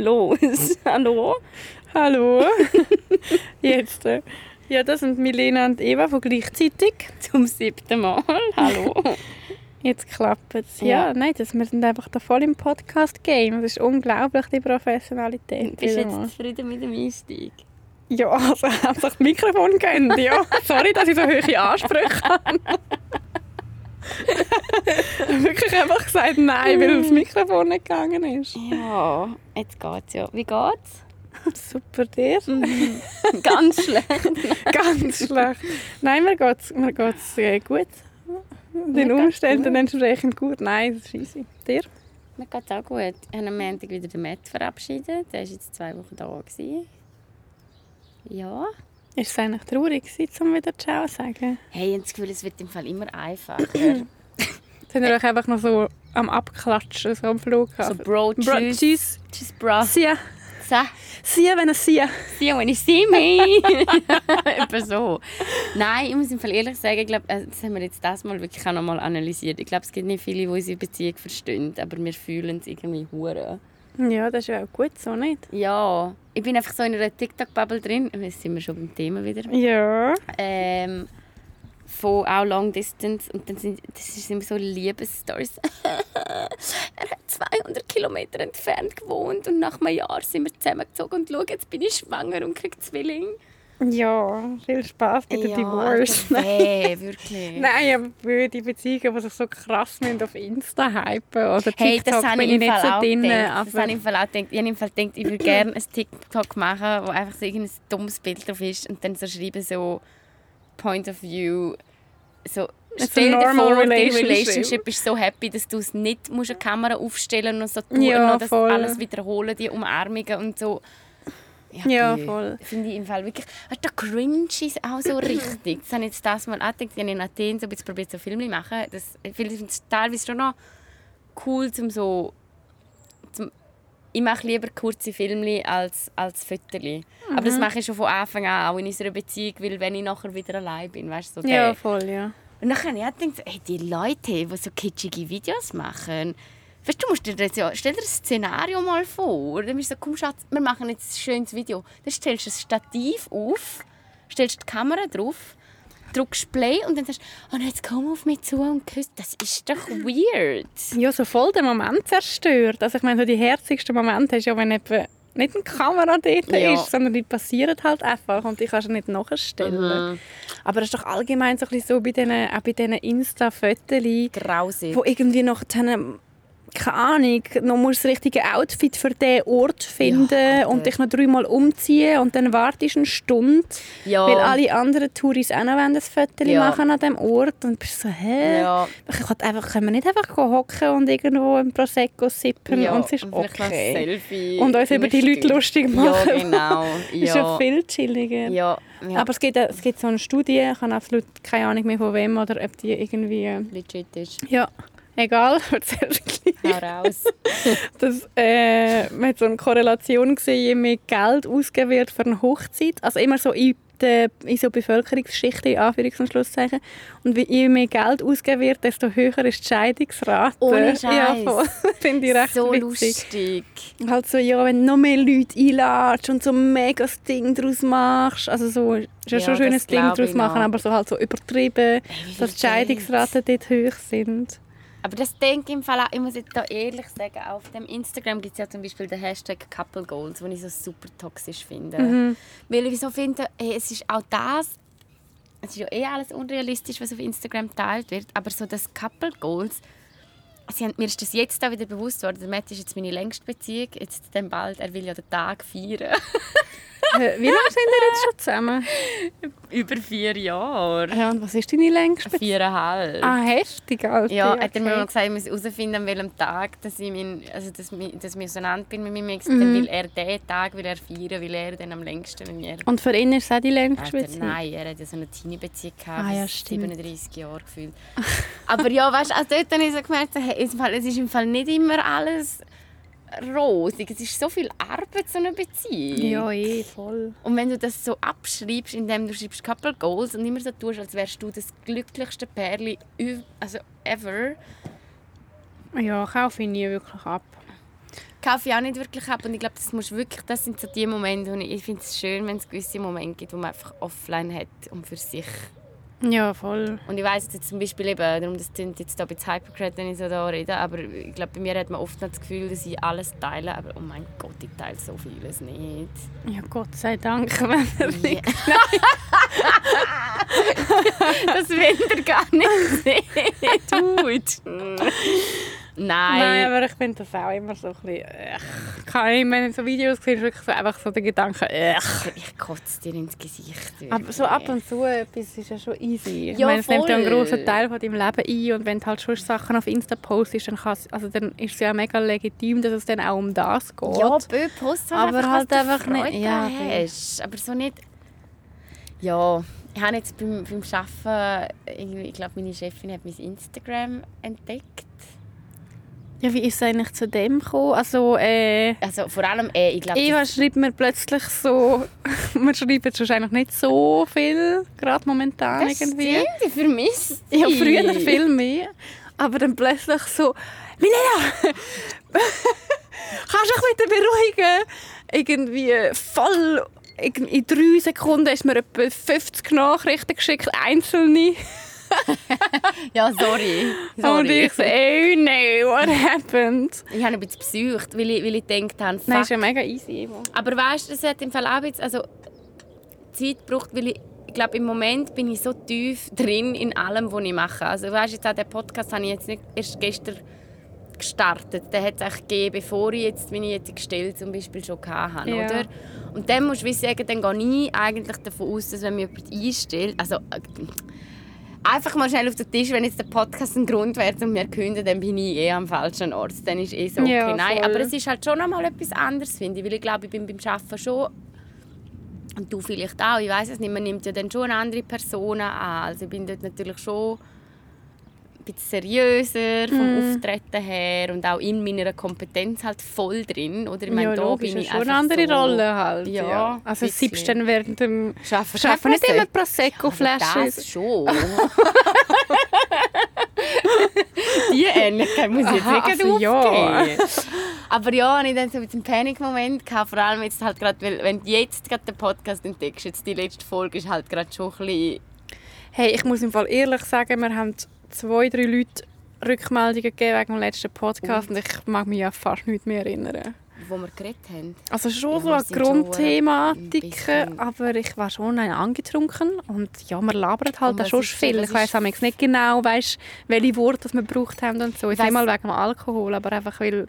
los. Hallo? Hallo. Jetzt. Äh, ja, das sind Milena und Eva von gleichzeitig. Zum siebten Mal. Hallo. Jetzt klappt es. Ja. Ja. nein, das, wir sind einfach da voll im Podcast-Game. Das ist unglaublich, die Professionalität. Bist du wieder mal. jetzt zufrieden mit dem Einstieg? Ja, also haben sich das Mikrofon gönnt, ja. Sorry, dass ich so hohe Ansprüche habe. wirklich einfach gesagt nein, weil das Mikrofon nicht gegangen ist. Ja, jetzt geht's ja. Wie geht's? Super, dir? Ganz schlecht. Ganz schlecht. Nein, mir geht es mir geht's, äh, gut. Den Mir geht's Umständen entsprechend gut. Nein, das ist easy. Dir? Mir geht's auch gut. Ich habe am Montag wieder den Matt verabschiedet. Der war jetzt zwei Wochen da. Gewesen. Ja. Ist es eigentlich traurig um wieder Ciao zu sagen? Hey, ich habe das Gefühl, es wird im Fall immer einfacher. Sind ihr euch einfach noch so am Abklatschen, so am Flughafen? so, Bro, Bro, tschüss. tschüss. Tschüss, bro. So. Sie, wenn sie. See you when you see me. Etwa so. Nein, ich muss im Fall ehrlich sagen, ich glaube, äh, das haben wir jetzt das Mal wirklich auch noch mal analysiert. Ich glaube, es gibt nicht viele, die unsere Beziehung verstehen, aber wir fühlen es irgendwie hure. Ja, das ist ja auch gut so, nicht? Ja, ich bin einfach so in einer TikTok-Bubble drin. Jetzt sind wir schon beim Thema wieder. Ja. Ähm, von auch Long Distance und dann sind das ist immer so Liebesstories. er hat 200 Kilometer entfernt gewohnt und nach einem Jahr sind wir zusammengezogen und schau, jetzt bin ich schwanger und kriege Zwilling. Ja, viel Spaß bei der Divorce. Alter, weh, wirklich. Nein, aber für die Beziehungen, die sich so krass müssen auf Insta hypen oder TikTok Hey, das bin ich ich nicht so drin. Das habe ich im Fall auch gedacht. Ich habe im Fall gedacht, ich würde gerne ein TikTok machen, wo einfach so irgendein dummes Bild drauf ist und dann so schreiben so Point of View, so It's Stell dir normal vor, die relationship. Relationship ist so happy, dass du es nicht musst eine Kamera aufstellen und so tun Ja, und das alles wiederholen, die Umarmungen und so. Ja, die voll. Finde ich im Fall wirklich... Weißt, der Cringe ist auch so richtig. Das habe ich jetzt das mal auch gedacht. Ich habe in Athen so ein bisschen probiert, so Filme zu machen. Das, ich finde es teilweise schon noch cool, zum so... Zum, ich mache lieber kurze Filme als, als Fotos. Aber das mache ich schon von Anfang an, auch in unserer Beziehung, weil wenn ich nachher wieder allein bin, weißt du, so ja, voll, ja. und dann habe ich auch gedacht, hey, die Leute, die so kitschige Videos machen, weißt, du musst dir das ja, stell dir das Szenario mal vor. Dann bist du so, komm Schatz, wir machen jetzt ein schönes Video. Dann stellst du ein Stativ auf, stellst die Kamera drauf, drückst Play und dann sagst du, oh, jetzt komm auf mich zu und küsst. Das ist doch weird. Ja, so voll den Moment zerstört. Also ich meine, so die herzigsten Momente hast du ja, wenn eben nicht eine Kamera dort Ja. ist, sondern die passieren halt einfach und die kannst du nicht nachstellen. Mhm. Aber das ist doch allgemein so, ein bisschen so bei diesen, auch bei diesen Insta-Fotos, wo irgendwie noch dann, keine Ahnung, noch musst du das richtige Outfit für diesen Ort finden Alter. und dich noch dreimal umziehen und dann wartest du eine Stunde, Ja. weil alle anderen Touris auch noch ein Foto Ja. machen an diesem Ort und du bist so, hä? Ja. Ich kann einfach, können wir nicht einfach hocken und irgendwo im Prosecco sippen ja. und es ist ein okay. Selfie Und uns über die Leute lustig machen. Ja, genau. ist schon Ja. viel chilliger. Ja. ja. Aber es gibt, es gibt so eine Studie, ich habe absolut keine Ahnung mehr von wem oder ob die irgendwie... äh, legit ist. Ja, egal, erzähl gleich. Hau raus. dass äh, man hat so eine Korrelation gesehen, je mehr Geld ausgegeben wird für eine Hochzeit, also immer so in, der, in so Bevölkerungsschichten, in Anführungs- und Schlusszeichen, und je mehr Geld ausgegeben wird, desto höher ist die Scheidungsrate. Ohne Scheiß. Ja, voll. finde ich recht so witzig. lustig. Halt so, ja, wenn du noch mehr Leute einladest und so ein mega Ding daraus machst, also so, ist ja, Ja, schon ein schönes das Ding daraus machen, aber so halt so übertrieben, dass die Scheidungsraten dort hoch sind. Aber das denke ich im Fall auch, ich muss jetzt da ehrlich sagen, auf dem Instagram gibt es ja zum Beispiel den Hashtag Couple Goals, den ich so super toxisch finde. Mhm. Weil ich so finde, hey, es ist auch das, es ist ja eh alles unrealistisch, was auf Instagram geteilt wird, aber so das Couple Goals, sie haben, mir ist das jetzt auch wieder bewusst worden, der Matt ist jetzt meine längste Beziehung, jetzt dann bald, er will ja den Tag feiern. Wie lange sind wir jetzt schon zusammen? Über vier Jahre. Ja, und was ist deine längste Viereinhalb. Ah, heftig, Alter. Ja, hat er mir okay. mal gesagt, ich muss herausfinden, an welchem Tag dass ich, mein, also dass, dass ich auseinander bin mit meinem Ex. Mhm. Will er diesen Tag will er feiern, weil er dann am längsten mit mir... Und für ihn ist es auch die längste Beziehung? nein, er hat ja so eine Teenie-Beziehung gehabt, Ah, ja, bis stimmt. 37 Jahre gefühlt. Aber ja, weißt du, also dort habe ich so gemerkt, hey, es ist im Fall nicht immer alles rosig. Es ist so viel Arbeit, so eine Beziehung. Ja, eh, voll. Und wenn du das so abschreibst, indem du schreibst Couple Goals und immer so tust, als wärst du das glücklichste Pärchen also ever, Ja, kaufe ich nie wirklich ab. kaufe ich auch nicht wirklich ab. Und ich glaube, das, musst wirklich, das sind so die Momente, ich, ich finde es schön, wenn es gewisse Momente gibt, wo man einfach offline hat und für sich Ja, voll. Und ich weiss jetzt zum Beispiel eben, darum das klingt jetzt da ein bisschen hypocrite, wenn ich so da rede, aber ich glaube, bei mir hat man oft das Gefühl, dass ich alles teile, aber oh mein Gott, ich teile so vieles nicht. Ja, Gott sei Dank, wenn er Ja. das will er gar nicht sehen, Dude. Nein. Nein, aber ich finde das auch immer so ein bisschen... Ech. Kann ich, wenn ich so Videos sehe, wirklich so, einfach so der Gedanke... Ech. Ich kotze dir ins Gesicht. Aber so ab und zu etwas ist ja schon easy. Ich Ja, meine, es nimmt ja einen voll. grossen Teil von deinem Leben ein und wenn du halt schon Sachen auf Insta postest, dann, also dann ist es ja mega legitim, dass es dann auch um das geht. Ja, Bö, post halt Aber einfach, halt einfach nicht- Freude ja, hast. Aber so nicht... Ja, ich habe jetzt beim, beim Arbeiten, ich glaube, meine Chefin hat mein Instagram entdeckt. Ja, wie ist es eigentlich zu dem gekommen? Also, äh, Also vor allem, äh, ich glaube... Eva schreibt mir plötzlich so, wir schreiben jetzt wahrscheinlich nicht so viel, gerade momentan das irgendwie. stimmt, ich vermisse Ja, früher viel mehr. Aber dann plötzlich so, Milena, kannst du dich beruhigen? Irgendwie voll, in drei Sekunden ist mir etwa 50 Nachrichten geschickt, einzelne. Ja, sorry. Und sorry. ich so, oh no, what happened? ich habe ein bisschen besucht, weil ich, weil ich gedacht habe, Nein, fuck. ist ja mega easy. Eva. Aber weißt du, es hat im Fall auch jetzt, also Zeit gebraucht, weil ich, ich glaube, im Moment bin ich so tief drin in allem, was ich mache. Also weißt du, jetzt auch den Podcast habe ich jetzt nicht erst gestern gestartet. Den hat es eigentlich gegeben, bevor ich jetzt meine jetzige Stelle zum Beispiel schon hatte, Ja. oder? Und dann musst du wie sagen, dann gehe ich eigentlich davon aus, dass wenn mich jemand einstellt, also äh, einfach mal schnell auf den Tisch, wenn jetzt der Podcast ein Grund wäre, mir zu künden, dann bin ich eh am falschen Ort. Dann ist eh so okay. Ja, Nein, aber es ist halt schon noch mal etwas anderes, finde ich, weil ich glaube, ich bin beim Arbeiten schon und du vielleicht auch, ich weiß es nicht, man nimmt ja dann schon andere Person an. Also ich bin dort natürlich schon bisschen seriöser vom Mhm. Auftreten her und auch in meiner Kompetenz halt voll drin. Oder ich meine, ja, da logisch, bin ich schon eine andere so Rolle halt. Ja, Ja, also siebst dann während dem Schaffen, Schaffen nicht immer Prosecco-Flaschen. Das schon. Die Ähnlichkeit muss ich jetzt Aha, nicht also ja. Aber ja, ich dann so ein bisschen Panikmoment gehabt, vor allem jetzt halt gerade, weil wenn du jetzt gerade den Podcast entdeckst, jetzt die letzte Folge ist halt gerade schon ein bisschen... Hey, ich muss im Fall ehrlich sagen, wir haben zwei, drei Leute Rückmeldungen gegeben wegen dem letzten Podcast und ich mag mich ja fast nicht mehr erinnern. Wo wir geredet haben. Also schon Ja, so eine schon ein bisschen- aber ich war schon ein angetrunken und ja, man labert halt was schon viel. Ich weiß nicht genau, weißt, welche Worte wir gebraucht haben und so. Jetzt Weiss- nicht mal wegen dem Alkohol, aber einfach weil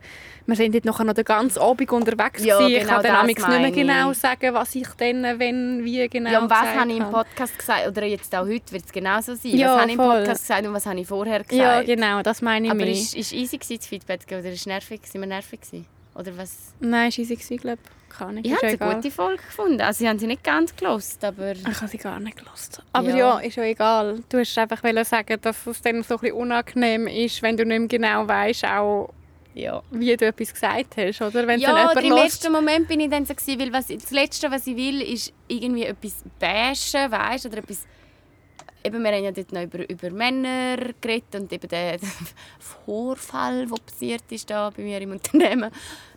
wir sind nachher noch den ganzen Abend unterwegs Ja, gewesen. Ich genau kann dann nicht mehr genau sagen, was ich dann, wenn, wie genau Ja, und was habe ich im Podcast gesagt? Oder jetzt auch heute wird es genauso sein. Ja, was habe ich im. Podcast gesagt und was habe ich vorher gesagt? Ja, genau, das meine ich Aber ist, ist easy das Feedback oder ist nervig? Sind wir nervig gewesen? Oder was? Nein, es war glaube ich. Kann. Ich habe eine gute Folge gefunden. Also ich habe sie nicht ganz gelost, aber Ich habe sie gar nicht gelost. Aber Ja. ja. ist ja egal. Du hast einfach sagen, dass es dann so ein bisschen unangenehm ist, wenn du nicht mehr genau weißt, auch ja. wie du etwas gesagt hast, oder? Wenn Ja, oder im ersten Moment bin ich dann so gewesen, weil was, das Letzte, was ich will, ist irgendwie etwas bashen, weißt oder etwas Eben, wir haben ja dort noch über, über Männer geredet und eben den Vorfall, der passiert ist da bei mir im Unternehmen.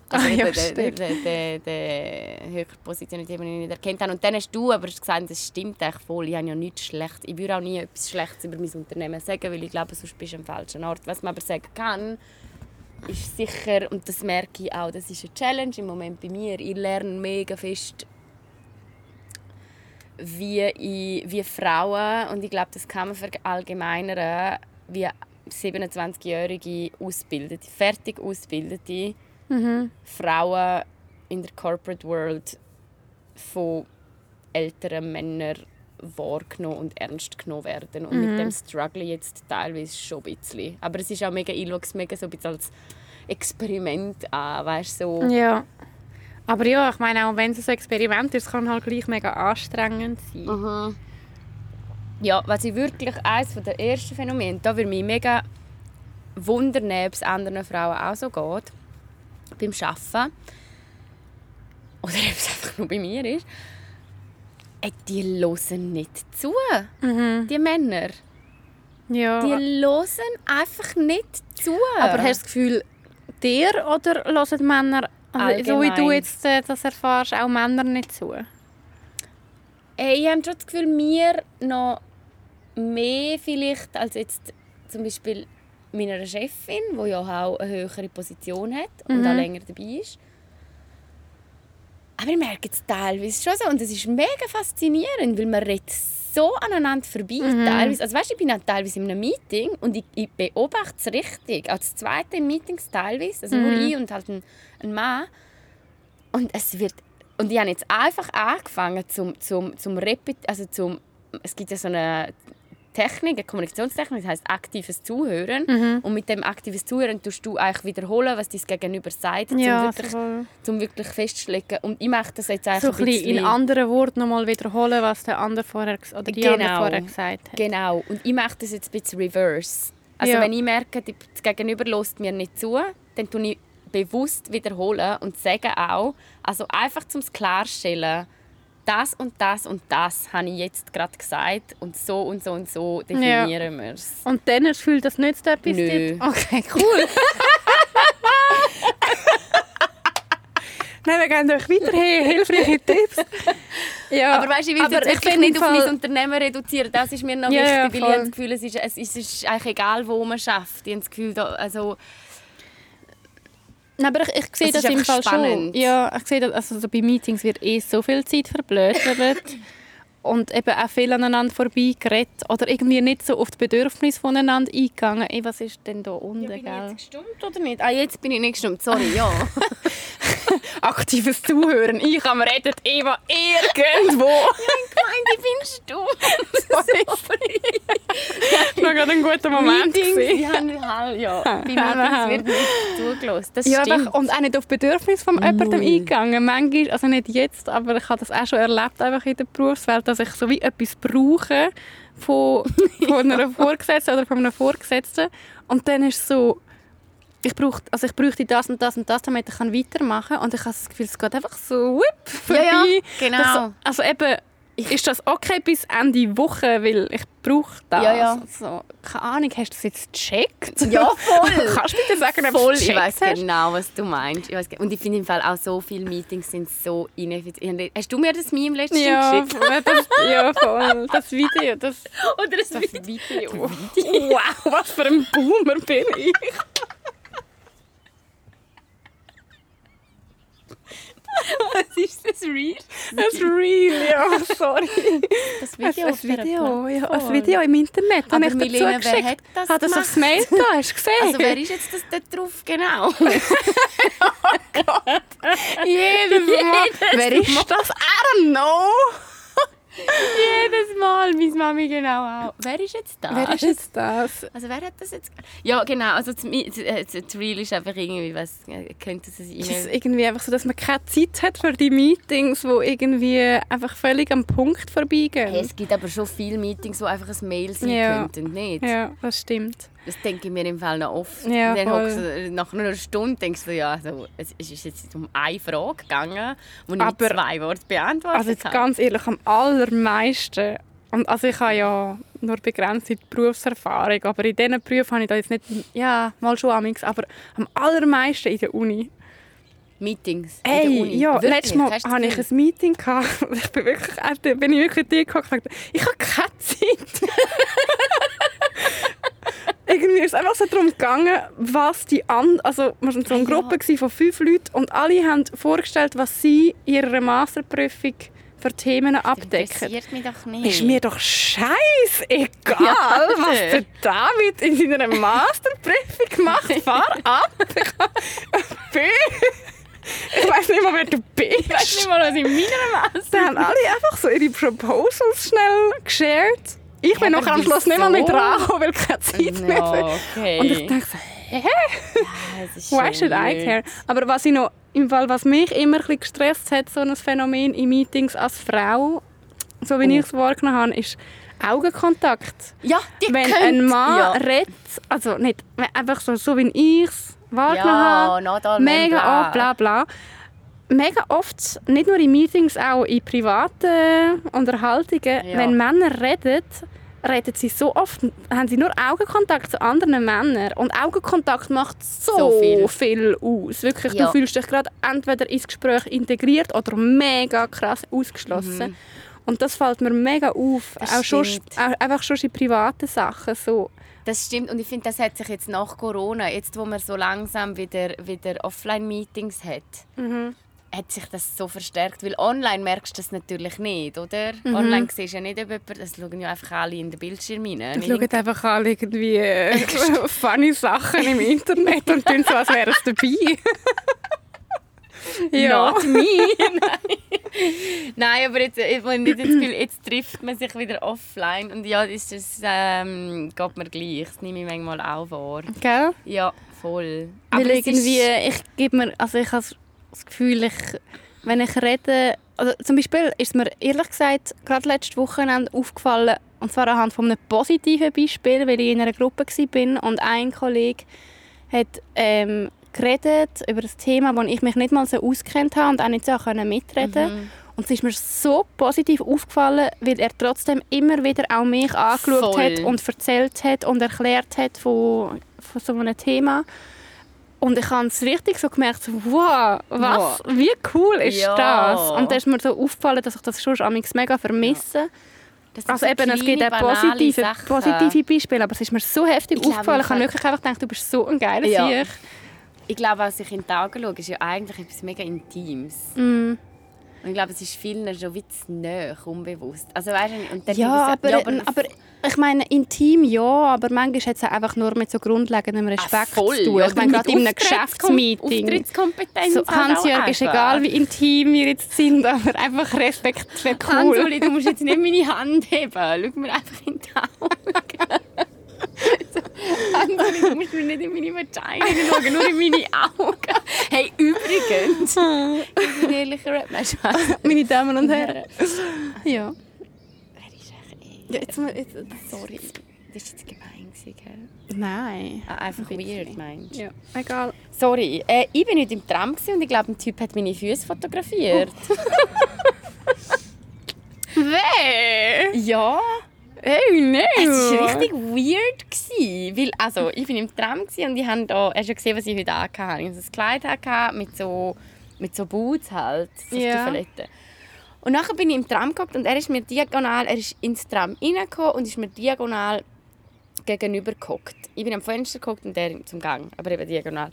Also Ah, ja, der, der, der, höher positionierte, den ich nicht erkannt habe. Und dann hast du aber gesagt, das stimmt eigentlich voll. Ich habe ja nichts schlecht. Ich würde auch nie etwas Schlechtes über mein Unternehmen sagen, weil ich glaube, sonst bist du am falschen Ort. Was man aber sagen kann, ist sicher, und das merke ich auch, das ist eine Challenge im Moment bei mir. Ich lerne mega fest, wie, ich, wie Frauen, und ich glaube, das kann man verallgemeinern, wie 27-jährige ausgebildete, fertig ausgebildete Mhm. Frauen in der Corporate World von älteren Männern wahrgenommen und ernst genommen werden. Und mit dem struggle jetzt teilweise schon ein bisschen. Aber es ist auch mega, ich schaue es mega so ein bisschen als Experiment an, weißt du, so. Ja. Aber ja, ich meine, auch wenn es ein Experiment ist, kann halt gleich mega anstrengend sein. Mhm. Ja, was ich wirklich eines der ersten Phänomene, da würde mich mega wundern, ob es anderen Frauen auch so geht, beim Arbeiten. Oder ob es einfach nur bei mir ist. Ey, die hören nicht zu, Mhm. die Männer. Ja. Die hören einfach nicht zu. Aber hast du das Gefühl, dir oder hören Männer, also, so wie du jetzt äh, das erfährst, auch Männer nicht zu? Hey, ich habe schon das Gefühl, wir noch mehr vielleicht als jetzt zum Beispiel meiner Chefin, die ja auch eine höhere Position hat und Mhm. auch länger dabei ist. Aber ich merke es teilweise schon so und es ist mega faszinierend, weil man redet so aneinander vorbei Mhm. teilweise. Also weißt, ich bin auch teilweise in einem Meeting und ich, ich beobachte es richtig. Auch das zweite in Meetings teilweise, also nur Mhm. ich und halt ein, ein Mann. Und es wird und ich habe jetzt einfach angefangen zum zum zum Repet also zum es gibt ja so eine Technik, eine Kommunikationstechnik, das heißt aktives Zuhören. Mhm. Und mit dem aktives Zuhören tust du eigentlich wiederholen, was dein Gegenüber sagt, um, Ja, wirklich, so, zum wirklich festzulegen. Und ich mache das jetzt eigentlich so ein bisschen in anderen Worten nochmal wiederholen, was der andere vorher oder die Genau. andere vorher gesagt hat. Genau. Und ich mache das jetzt ein bisschen reverse. Also Ja. wenn ich merke, das Gegenüber lässt mir nicht zu, dann tue ich bewusst wiederholen und sage auch, also einfach zum klarstellen, das und das und das habe ich jetzt gerade gesagt und so und so und so definieren wir es. Und dann hast du das Gefühl, das nützt etwas? Nö. Okay, cool. Nein, wir geben euch weiterhin hilfreiche Tipps. Ja, Aber weißt du, ich will es aber jetzt ich nicht im auf mein Fall- Unternehmen reduzieren. Das ist mir noch Ja, ja, wichtig, weil ich habe das Gefühl, es ist, es ist, es ist eigentlich egal, wo man schafft. Ich habe das Gefühl, da, also, Nein, aber ich, ich sehe das ist im Fall spannend. schon. Ja, ich sehe das, also so bei Meetings wird eh so viel Zeit verblödet und eben auch viel aneinander vorbeigeredet oder irgendwie nicht so auf die Bedürfnisse voneinander eingegangen. Ey, was ist denn da unten, gell? gestummt oder nicht? Ah, jetzt bin ich nicht gestummt, sorry, ja. Aktives Zuhören. Ich am redet Eva irgendwo. Nein, ich bin stumm. sorry. Noch gerade ein guter Moment. Haben halt, ja. Bei. Meetings wird nicht zugelassen. Das Ja, stimmt. einfach, und auch nicht auf Bedürfnisse von jemandem eingegangen. Manchmal, also nicht jetzt, aber ich habe das auch schon erlebt einfach in der Berufswelt, dass ich so wie etwas brauche von, von einer Vorgesetzten oder von einem Vorgesetzten. Und dann ist es so, ich, brauch, also ich bräuchte das und das und das, damit ich kann weitermachen kann. Und ich habe das Gefühl, es geht einfach so whip, vorbei. Ja, ja, genau. Das, also eben, ist das okay bis Ende Woche, weil ich brauche das. Ja, ja. Also, keine Ahnung, hast du das jetzt gecheckt? Ja, voll. Kannst du bitte sagen, ob Voll, ich weiß genau, was du meinst. Ich weiss, und ich finde im Fall auch so viele Meetings sind so ineffizient. Hast du mir das Meme letztens Ja, geschickt? das, ja, voll. Das Video, das, Oder das das Video? Video. Wow, was für ein Boomer bin ich. Was ist das Real? Das Real, ja, sorry. Das Video, ein Video, ja, ein. Video im Internet. Aber ich Milena, wer hat das Hat das gemacht? aufs Mail da, hast du gesehen? Also wer ist jetzt das da drauf genau? Jedes Mal. Jedes Wer ist das? I don't know. Jedes Mal, meine Mami genau auch. Wer ist jetzt das? Wer ist jetzt das? Also wer hat das jetzt? Ja genau, also das, das, äh, das Real ist einfach irgendwie, was äh, könnte es Es ist sein? irgendwie einfach so, dass man keine Zeit hat für die Meetings, die irgendwie einfach völlig am Punkt vorbeigehen. Hey, es gibt aber schon viele Meetings, wo einfach ein Mail sein Ja. könnten, nicht? Ja, das stimmt. Das denke ich mir im Fall noch oft. Ja, dann hockst du, nach einer Stunde denkst du, ja, also, es ist jetzt um eine Frage gegangen, die ich mit zwei Worten beantwortet Also jetzt habe. ganz ehrlich, am allermeisten, und also ich habe ja nur begrenzte Berufserfahrung, aber in diesen Berufen habe ich da jetzt nicht, ja, mal schon amigs, aber am allermeisten in der Uni. Meetings in Ey, der Uni. ja, letztes Mal hatte ich ein Meeting, gehabt. ich bin wirklich, äh, bin ich wirklich und gesagt, ich habe keine Zeit. Irgendwie ist es einfach so darum gegangen, was die anderen, also wir waren so eine Ah, ja. Gruppe gewesen von fünf Leuten und alle haben vorgestellt, was sie in ihrer Masterprüfung für Themen abdecken. interessiert mich doch nicht. Ist mir doch scheiß egal, Ja, was der David in seiner Masterprüfung macht. Fahr ab. Ich weiß nicht mal, wer du bist. Ich weiß nicht mal, was in meiner Masse Dann haben alle einfach so ihre Proposals schnell geshared. Ich bin Ja, nachher am Schluss nicht mal mehr wieso? dran, gekommen, weil keine Zeit mehr Ja, für. okay. Und ich denke so, hä? ist Why should I care? Aber was, ich noch, im Fall, was mich immer ein bisschen gestresst hat, so ein Phänomen in Meetings als Frau, so wie Oh. ich es wahrgenommen habe, ist Augenkontakt. Ja, die wenn könnt- ein Mann ja. redet, also nicht einfach so, so wie ich es wahrgenommen Ja, habe, mega bla. oft, bla bla. Mega oft, nicht nur in Meetings, auch in privaten Unterhaltungen, Ja. wenn Männer reden, reden sie so oft, haben sie nur Augenkontakt zu anderen Männern. Und Augenkontakt macht so, So viel. viel. aus. Wirklich, Ja. du fühlst dich gerade entweder ins Gespräch integriert oder mega krass ausgeschlossen. Und das fällt mir mega auf. Mhm. Das auch schon, auch, einfach schon in privaten Sachen. So. Das stimmt und ich finde, das hat sich jetzt nach Corona, jetzt wo man so langsam wieder, wieder Offline-Meetings hat, hat sich das so verstärkt. Weil online merkst du das natürlich nicht, oder? Online siehst du ja nicht, ob jemand, das schauen ja einfach alle in den Bildschirm rein. Ich schaue einfach alle irgendwie äh, funny Sachen im Internet und tun so, als wäre es dabei. ja. Not me. Nein. Nein, aber jetzt, das jetzt trifft man sich wieder offline. Und ja, das, ist, ähm, geht mir gleich. Das nehme ich manchmal auch wahr. Gell? Ja, voll. Weil ist- irgendwie, ich gebe mir, also ich habe das Gefühl, ich, wenn ich rede, also zum Beispiel ist mir ehrlich gesagt gerade letztes Wochenende aufgefallen, und zwar anhand von einem positiven Beispiel, weil ich in einer Gruppe war und ein Kollege hat ähm, geredet über das Thema, wo ich mich nicht mal so auskennt habe und auch nicht so mitreden Mhm. Und es ist mir so positiv aufgefallen, weil er trotzdem immer wieder auch mich angeschaut Voll. hat und erzählt hat und erklärt hat von, von so einem Thema. Und ich habe es richtig so gemerkt, wow, was, wie cool ist Ja. das? Und da ist mir so aufgefallen, dass ich das schon mega vermisse. Das sind Also so eben, es gibt auch positive, Sachen. positive Beispiele, aber es ist mir so heftig Ich aufgefallen. Ich habe wirklich einfach gedacht, du bist so ein geiler Ja. Sieg. Ich glaube, was ich in die Augen schaue, ist ja eigentlich etwas mega Intimes. Mm. Und ich glaube, es ist vielen schon wie zu nahe, unbewusst. Also, weißt du, und dann Ja, aber, ich so- aber, ich meine, intim ja, aber manchmal hat es auch einfach nur mit so grundlegendem Respekt Ah, voll. zu tun. Ja, Ich meine, gerade in einem Geschäftsmeeting. Auftrittskompetenz So, halt Hans-Jörg, ist egal, wie intim wir jetzt sind, aber einfach Respekt wäre cool. Hans-Uli, du musst jetzt nicht meine Hand heben. Schau mir einfach in die Augen. Hans-Uli, du musst mir nicht in meine Vagina schauen, nur in meine Augen. Hey, übrigens. Ich bin ein ehrlicher Rap. Meine Damen und Herren. Ja. Wer ist echt ja jetzt, jetzt, Sorry, das war jetzt gemein, gell? Nein. Ah, einfach weird, meinst du? Ja, egal. Sorry, äh, ich bin heute im Tram und ich glaube, ein Typ hat meine Füße fotografiert. Wer? Ja, Hey, nein. es war richtig weird. Gewesen, weil, also, ich bin im Tram und ich habe da, hast du gesehen, was ich heute angehabt habe? Ich hatte ein Kleid mit so, mit so Boots halt, so Ja. Stiefeletten. Und nachher bin ich im Tram geguckt und er ist mir diagonal, er ist ins Tram reingekommen und ist mir diagonal gegenüber geguckt. Ich bin am Fenster geguckt und er zum Gang, aber eben diagonal.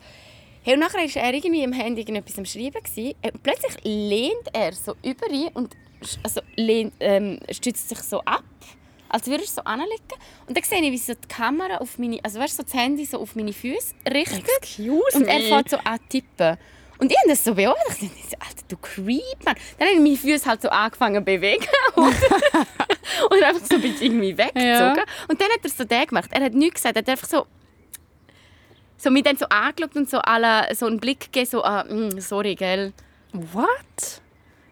Hey, und nachher war er irgendwie im Handy etwas am Schreiben. Gewesen. Äh, Plötzlich lehnt er so über ihn und also, lehnt, ähm, stützt sich so ab, als würde er so anlegen. Und dann sehe ich, wie so die Kamera auf meine, also weißt, du, so das Handy so auf meine Füße richtet. Excuse Und er me. fängt so an tippen. Und ich habe das so beobachtet. Ich dachte, Alter, du Creep, Mann. Dann habe ich meine Füße halt so angefangen zu bewegen. und, und einfach so ein bisschen irgendwie weggezogen. Ja. Und dann hat er so den gemacht. Er hat nichts gesagt. Er hat einfach so so mich dann so angeschaut und so, alle, so einen Blick gegeben, so, ah, mm, sorry, gell. What?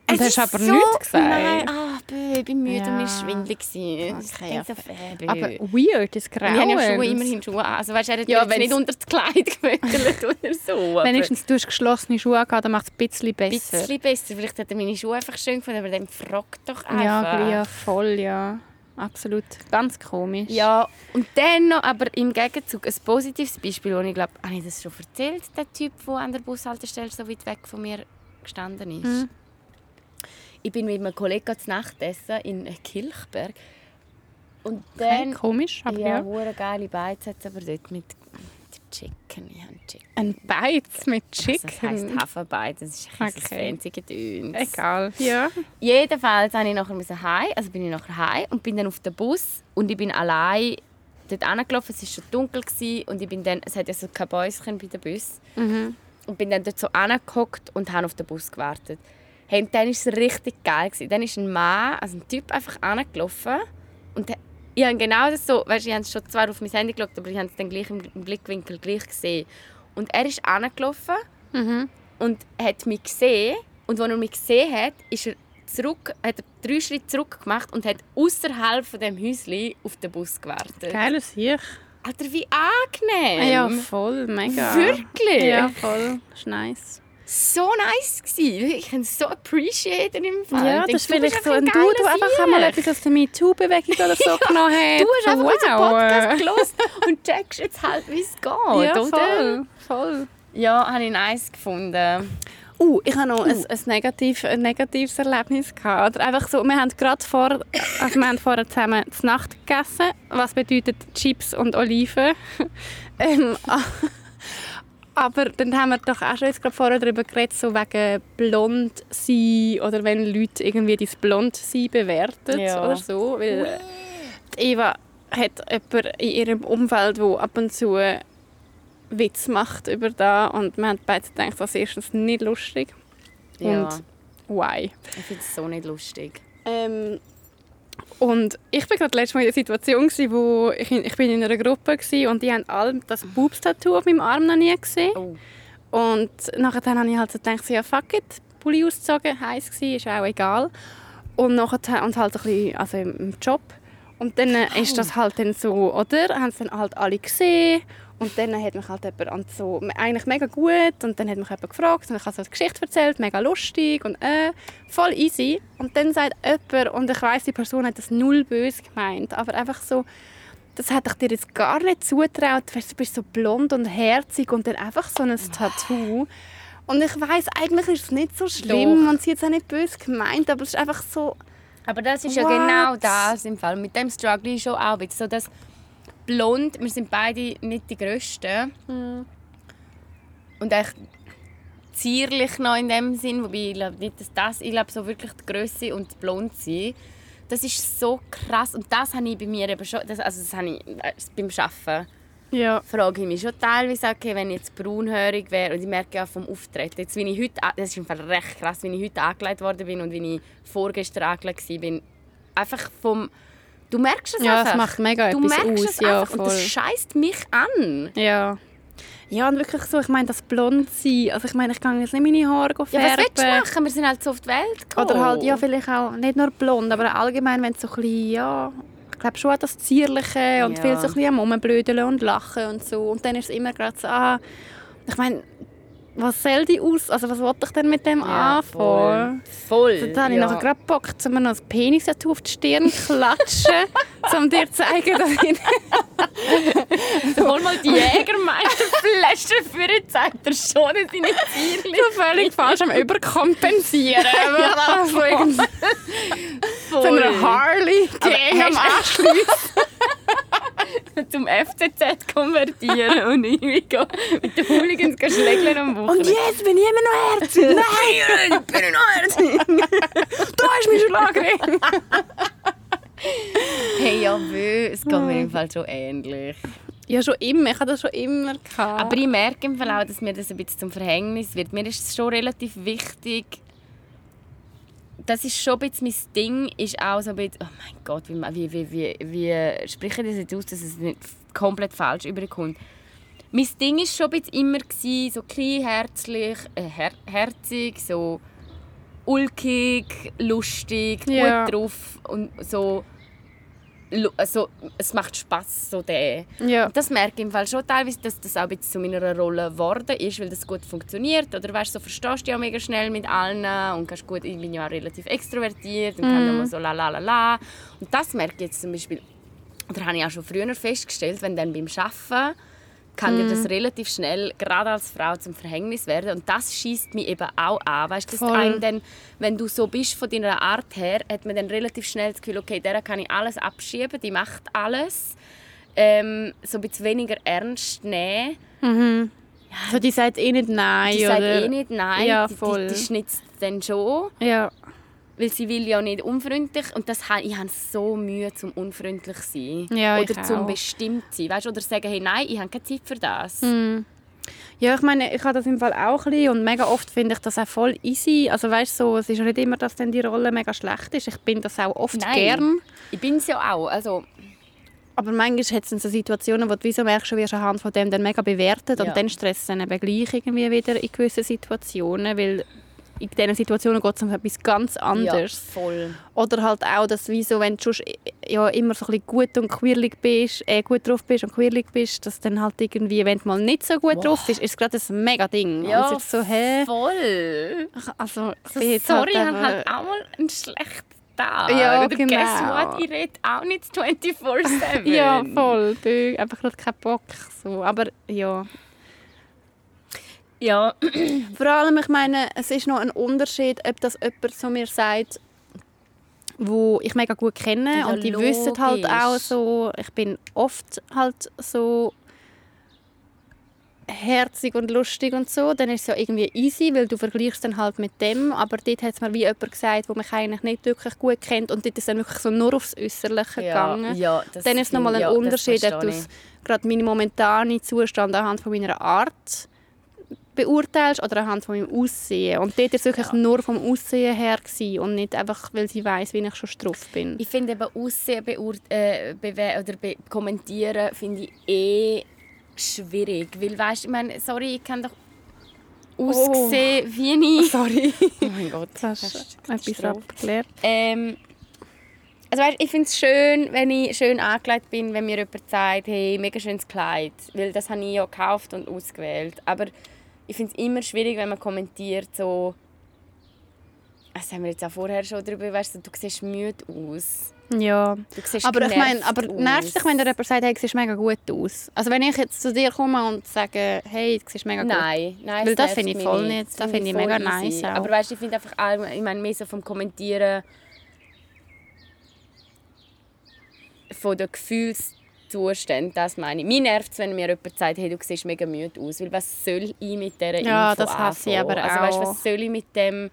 Und Es hast ist aber so, nichts gesagt? Nein, ah, bö, ich bin müde Ja. und mir schwindelig. Okay, bö. Aber weird, das Und ich habe ja Schuhe, Grauen. immerhin Schuhe an. Also, weißt, er hat Ja, jetzt nicht unter das Kleid gewötelt oder so. Wenigstens du hast geschlossene Schuhe gehabt, dann macht es ein bisschen besser. Ein bisschen besser. Vielleicht hat er meine Schuhe einfach schön gefunden, aber dann fragt doch einfach. Ja, ja, voll, ja. Absolut. Ganz komisch. Ja, und dann noch, aber im Gegenzug ein positives Beispiel, wo ich glaube, habe ich das schon erzählt, der Typ, der an der Bushaltestelle so weit weg von mir gestanden ist. Mhm. Ich bin mit einem Kollegen zu Nacht essen in Kilchberg. Und Okay, dann... komisch, aber ja, ja. geile Beiz hat aber dort mit, Chicken. Ich habe Chicken. Ein Beiz mit Also, Chicken. das heisst Hafenbeiz, das ist ein Okay. fancy Gedöns. Egal. Ja. Jedenfalls musste ich nachher heim, also bin ich nachher heim und bin dann auf den Bus und ich bin allein dort angelaufen. Es war schon dunkel gewesen, und ich bin dann, es hat ja so kein Bäuschen bei den Bus Mhm. und bin dann dort so angehockt und habe auf den Bus gewartet. Hey, und dann war es richtig geil. Gewesen. Dann ist ein Mann, also ein Typ, einfach angelaufen und ich habe genau das so, weißt, ich habe schon zwar auf mein Handy geschaut, aber ich habe es dann gleich im Blickwinkel gleich gesehen. Und er ist angelaufen Mhm. und hat mich gesehen. Und als er mich gesehen hat, ist er zurück, hat er drei Schritte zurück gemacht und hat außerhalb von dem Häuschen auf den Bus gewartet. Geiles Sieg. Alter, wie angenehm! Ja, voll, mega. Wirklich? Ja, voll. Das ist nice. So nice gewesen. Ich habe es so appreciated im Fall. Ja, das ist vielleicht so ein Du, du einfach einmal Sieg. etwas der MeToo-Bewegung oder so genommen hast. Du hast einfach wow. unseren Podcast gelost und checkst jetzt halt, wie es geht, Ja, oder? voll. voll. Ja, habe ich nice gefunden. Uh, ich habe noch ein, ein, negativ, ein negatives Erlebnis gehabt. Oder einfach so, wir haben gerade vor, also wir haben vorher zusammen zu Nacht gegessen, was bedeutet Chips und Oliven. ähm, a- aber dann haben wir doch auch schon jetzt gerade vorher darüber geredet, so wegen blond sein oder wenn Leute irgendwie das blond sein bewerten Ja. oder so. Weil Eva hat jemanden in ihrem Umfeld, der ab und zu Witz macht über da und wir haben beide gedacht, das ist erstens nicht lustig Ja, und why. ich finde es so nicht lustig. Ähm, und ich war gerade letztes Mal in der Situation, gewesen, wo ich, in, ich bin in einer Gruppe war und die haben alle das Boobs-Tattoo auf meinem Arm noch nie gesehen. Oh. Und nachher habe ich halt so gedacht, ja fuck it, Pulli ausgezogen, heiß war, ist auch egal. Und nachher und halt ein bisschen, also im Job. Und dann äh, ist das halt dann so, oder? Haben es dann halt alle gesehen. Und dann hat mich halt jemand an so, eigentlich mega gut. Und dann hat mich jemand gefragt und ich habe so eine Geschichte erzählt, mega lustig und äh, voll easy. Und dann sagt jemand, und ich weiss, die Person hat das null böse gemeint, aber einfach so, das hätte ich dir jetzt gar nicht zutraut. Weißt, du bist so blond und herzig und dann einfach so ein Tattoo. Und ich weiß eigentlich ist es nicht so schlimm Doch. und sie hat es auch nicht böse gemeint, aber es ist einfach so... Aber das ist ja What? genau das im Fall. Mit dem Struggle ist schon auch so, dass blond, wir sind beide nicht die Größten. Und echt zierlich noch in dem Sinn, wobei ich glaube nicht, dass das, ich glaube so wirklich die Größe und das blond sein, das ist so krass. Und das habe ich bei mir eben schon, das, also das habe ich äh, beim Arbeiten. Ja. frage ich mich schon teilweise, okay, wenn ich jetzt braunhörig wäre und ich merke ja vom Auftreten, jetzt, wie ich heute, das ist im Fall recht krass, wie ich heute angelegt worden bin und wie ich vorgestern angelegt war, bin, einfach vom, du merkst es Ja, einfach. es macht mega du etwas merkst aus. es ja, einfach und das scheißt mich an. Ja. Ja, und wirklich so, ich meine, das blond sein, also ich meine, ich kann jetzt nicht meine Haare Ja, färben. was willst du machen? Wir sind halt so auf die Welt gekommen. Oder halt, ja, vielleicht auch nicht nur blond, aber allgemein, wenn es so ein bisschen, ja, ich glaube schon an das Zierliche und Ja. viel so ein bisschen am Rumblödeln und Lachen und so. Und dann ist es immer gerade so, ah, ich meine, was soll die aus, also was wollte ich denn mit dem Ja, anfangen? Voll. Also, da habe ich ja. nachher gerade Bock, um mir noch ein Penis-Tattoo auf die Stirn klatschen, um dir zu zeigen, dass ich Hol mal die Jägermeisterflasche für ihn, zeigt er schon, ich nicht zierlich so völlig falsch am Überkompensieren. ja, so, irgend- so Voll. eine Harley, die eng am Anschluss. zum FCZ konvertieren und irgendwie mit den Hooligans schlägeln am Und Wochenende. jetzt bin ich immer noch herzig. Nein, bin ich noch herzig. da ist mein Schlagring. Hey, ja, es geht mir im Fall schon ähnlich. Ja, schon immer. Ich hatte das schon immer. Gehabt. Aber ich merke im Fall auch, dass mir das ein bisschen zum Verhängnis wird. Mir ist es schon relativ wichtig, das ist schon ein bisschen mein Ding, ist auch so ein bisschen, oh mein Gott, wie, wie, wie, wie, wie spreche ich das jetzt aus, dass es nicht komplett falsch überkommt. Mein Ding war schon ein bisschen immer, gewesen, so klein, herzlich, äh, her herzig, so ulkig, lustig, Ja. gut drauf und so, also, es macht Spass so der. ja. Das merke ich im Fall schon teilweise, dass das auch ein bisschen zu meiner Rolle geworden ist, weil das gut funktioniert. Oder weißt, so verstehst du ja mega schnell mit allen und kannst gut, ich bin ja relativ extrovertiert und kann immer so la la la la. Und das merke ich jetzt zum Beispiel, oder habe ich auch schon früher festgestellt, wenn dann beim Arbeiten kann dir das relativ schnell, gerade als Frau, zum Verhängnis werden. Und das schießt mich eben auch an. Weißt, Voll. einem dann, wenn du so bist von deiner Art her, hat man dann relativ schnell das Gefühl, okay, der kann ich alles abschieben, die macht alles. Ähm, so ein bisschen weniger ernst nehmen. Also die sagt eh nicht nein. Die sagt oder? eh nicht nein, Ja, die, voll. die, die schnitzt dann schon, Ja. Weil sie will ja nicht unfreundlich und das, ich habe so Mühe zum unfreundlich sein Ja, oder zum auch. bestimmt sein, weißt, oder sagen, hey nein, ich habe keine Zeit für das. Hm. Ja, ich meine, ich habe das im Fall auch ein bisschen und mega oft finde ich das auch voll easy. Also weißt so, es ist nicht immer, dass dann die Rolle mega schlecht ist. Ich bin das auch oft Nein. gern. Ich bin es ja auch, also Aber manchmal hat es so Situationen, wo du wieso merkst, du wirst anhand von dem dann mega bewertet Ja. und dann stresst es dann eben gleich irgendwie wieder in gewissen Situationen, weil in diesen Situationen geht es um etwas ganz anderes. Ja, voll. Oder halt auch, dass wie so, wenn du sonst, äh, ja, immer so ein gut und quirlig bist, äh, gut drauf bist und quirlig bist, dass dann halt irgendwie, wenn du mal nicht so gut Wow. drauf bist, ist es gerade ein mega Ding. Ja, und so, hä? voll. Also, ich So, bin jetzt sorry, ich halt habe halt auch mal einen schlechten Tag. Ja, Oder guess genau. what, ich rede auch nicht 24-7. Ja, voll. Ich habe einfach gerade keinen Bock. So. Aber ja. Ja, Vor allem, ich meine, es ist noch ein Unterschied, ob das jemand zu mir sagt, wo ich mega gut kenne Ja, und die wissen halt logisch. auch so, ich bin oft halt so herzig und lustig und so, dann ist es ja irgendwie easy, weil du vergleichst dann halt mit dem, aber dort hat es mir wie jemand gesagt, der mich eigentlich nicht wirklich gut kennt und dort ist dann wirklich so nur aufs Äußerliche ja, gegangen. ja das dann ist es nochmal ein ja, Unterschied, ob du gerade meinen momentanen Zustand anhand von meiner Art beurteilst oder anhand von meinem Aussehen. Und dort war es wirklich Ja. nur vom Aussehen her gewesen und nicht einfach, weil sie weiß, wie ich schon struff bin. Ich finde eben Aussehen äh, oder kommentieren finde ich eh schwierig, weil weißt, ich meine, sorry, ich kann doch ausgesehen wie ich. Sorry. Oh mein Gott, Du hast etwas Strophe. abgeklärt. Ähm, also weißt, ich finde es schön, wenn ich schön angelegt bin, wenn mir jemand sagt, hey, mega schönes Kleid, weil das habe ich ja gekauft und ausgewählt. Aber ich finde es immer schwierig, wenn man kommentiert so, das haben wir jetzt auch vorher schon darüber, weißt du, du siehst müde aus. Ja. Du siehst Aber ich meine, aber nervt dich, wenn dir jemand sagt, hey, du siehst mega gut aus? Also wenn ich jetzt zu dir komme und sage, hey, du siehst mega gut Nein, nein, Weil es das finde ich voll nicht. Das finde ich mega easy. nice auch. Aber weißt, du, ich finde einfach ich meine mehr so vom Kommentieren von den Gefühlszuständen, das meine ich. Mir nervt es, wenn mir jemand sagt, hey, du siehst mega müde aus, weil was soll ich mit dieser Ja, Info das hasse ich aber Also weißt, auch. was soll ich mit dem...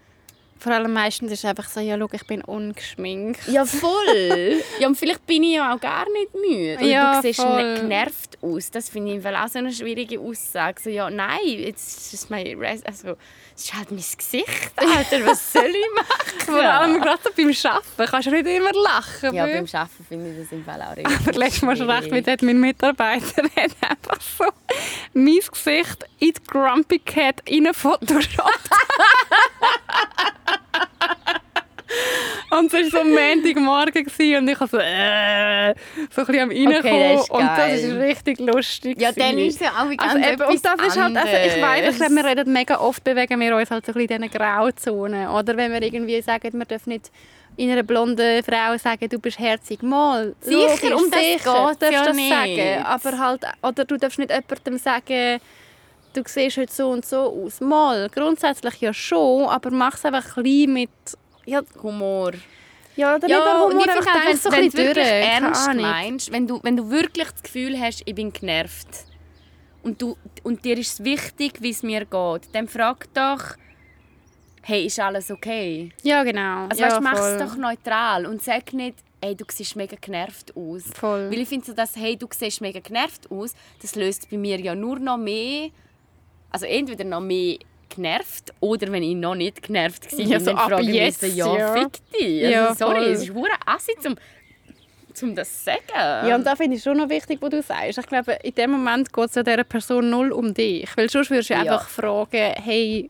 Vor allem meistens ist es einfach so, ja, schau, ich bin ungeschminkt. Ja, voll. ja, und vielleicht bin ich ja auch gar nicht müde. Und Ja, du siehst voll. genervt aus. Das finde ich auch so eine schwierige Aussage. So, ja, nein, jetzt ist mein Rest, also, es ist halt mein Gesicht, Alter. Was soll ich machen? Vor allem gerade beim Arbeiten kannst du nicht immer lachen. Ja, beim Arbeiten finde ich das im Fall auch richtig Aber letztes Mal schon recht, mit hat mein Mitarbeiter hat einfach so mein Gesicht in die Grumpy Cat rein Photoshop. und es war so Montagmorgen gewesen und ich war so, äh, so ein bisschen am reinkommen. das ist und das war richtig lustig. Ja, dann ist es ja auch wieder also eben, und das ist halt, also ich weiß, wir reden mega oft, bewegen wir uns halt so ein bisschen in diesen Grauzonen. Oder wenn wir irgendwie sagen, wir dürfen nicht in einer blonden Frau sagen, du bist herzig. Mal, Sicher, logisch, um das sicher, darfst ja das nicht. sagen. Aber halt, oder du darfst nicht jemandem sagen, du siehst heute so und so aus. Mal, grundsätzlich ja schon, aber mach es einfach ein bisschen mit... Ja, Humor. ja oder Ja, nur und Humor, ich finde halt, denkst so wenn wenn du wirklich durch. ernst meinst, wenn du, wenn du wirklich das Gefühl hast, ich bin genervt und, du, und dir ist es wichtig, wie es mir geht, dann frag doch, hey, ist alles okay? Ja, genau. Also ja, weißt, mach es doch neutral und sag nicht, hey, du siehst mega genervt aus. Voll. Weil ich finde so, dass hey, du siehst mega genervt aus, das löst bei mir ja nur noch mehr, also entweder noch mehr genervt oder wenn ich noch nicht genervt war, Ja, so dann frage ich mich ja, ja. fick dich. Also, Ja, sorry, voll. es ist hure assi zum, zum das zu sagen. Ja, und da finde ich schon noch wichtig, was du sagst. Ich glaube, in dem Moment geht es ja dieser Person null um dich. Weil sonst würdest du Ja. einfach fragen, hey,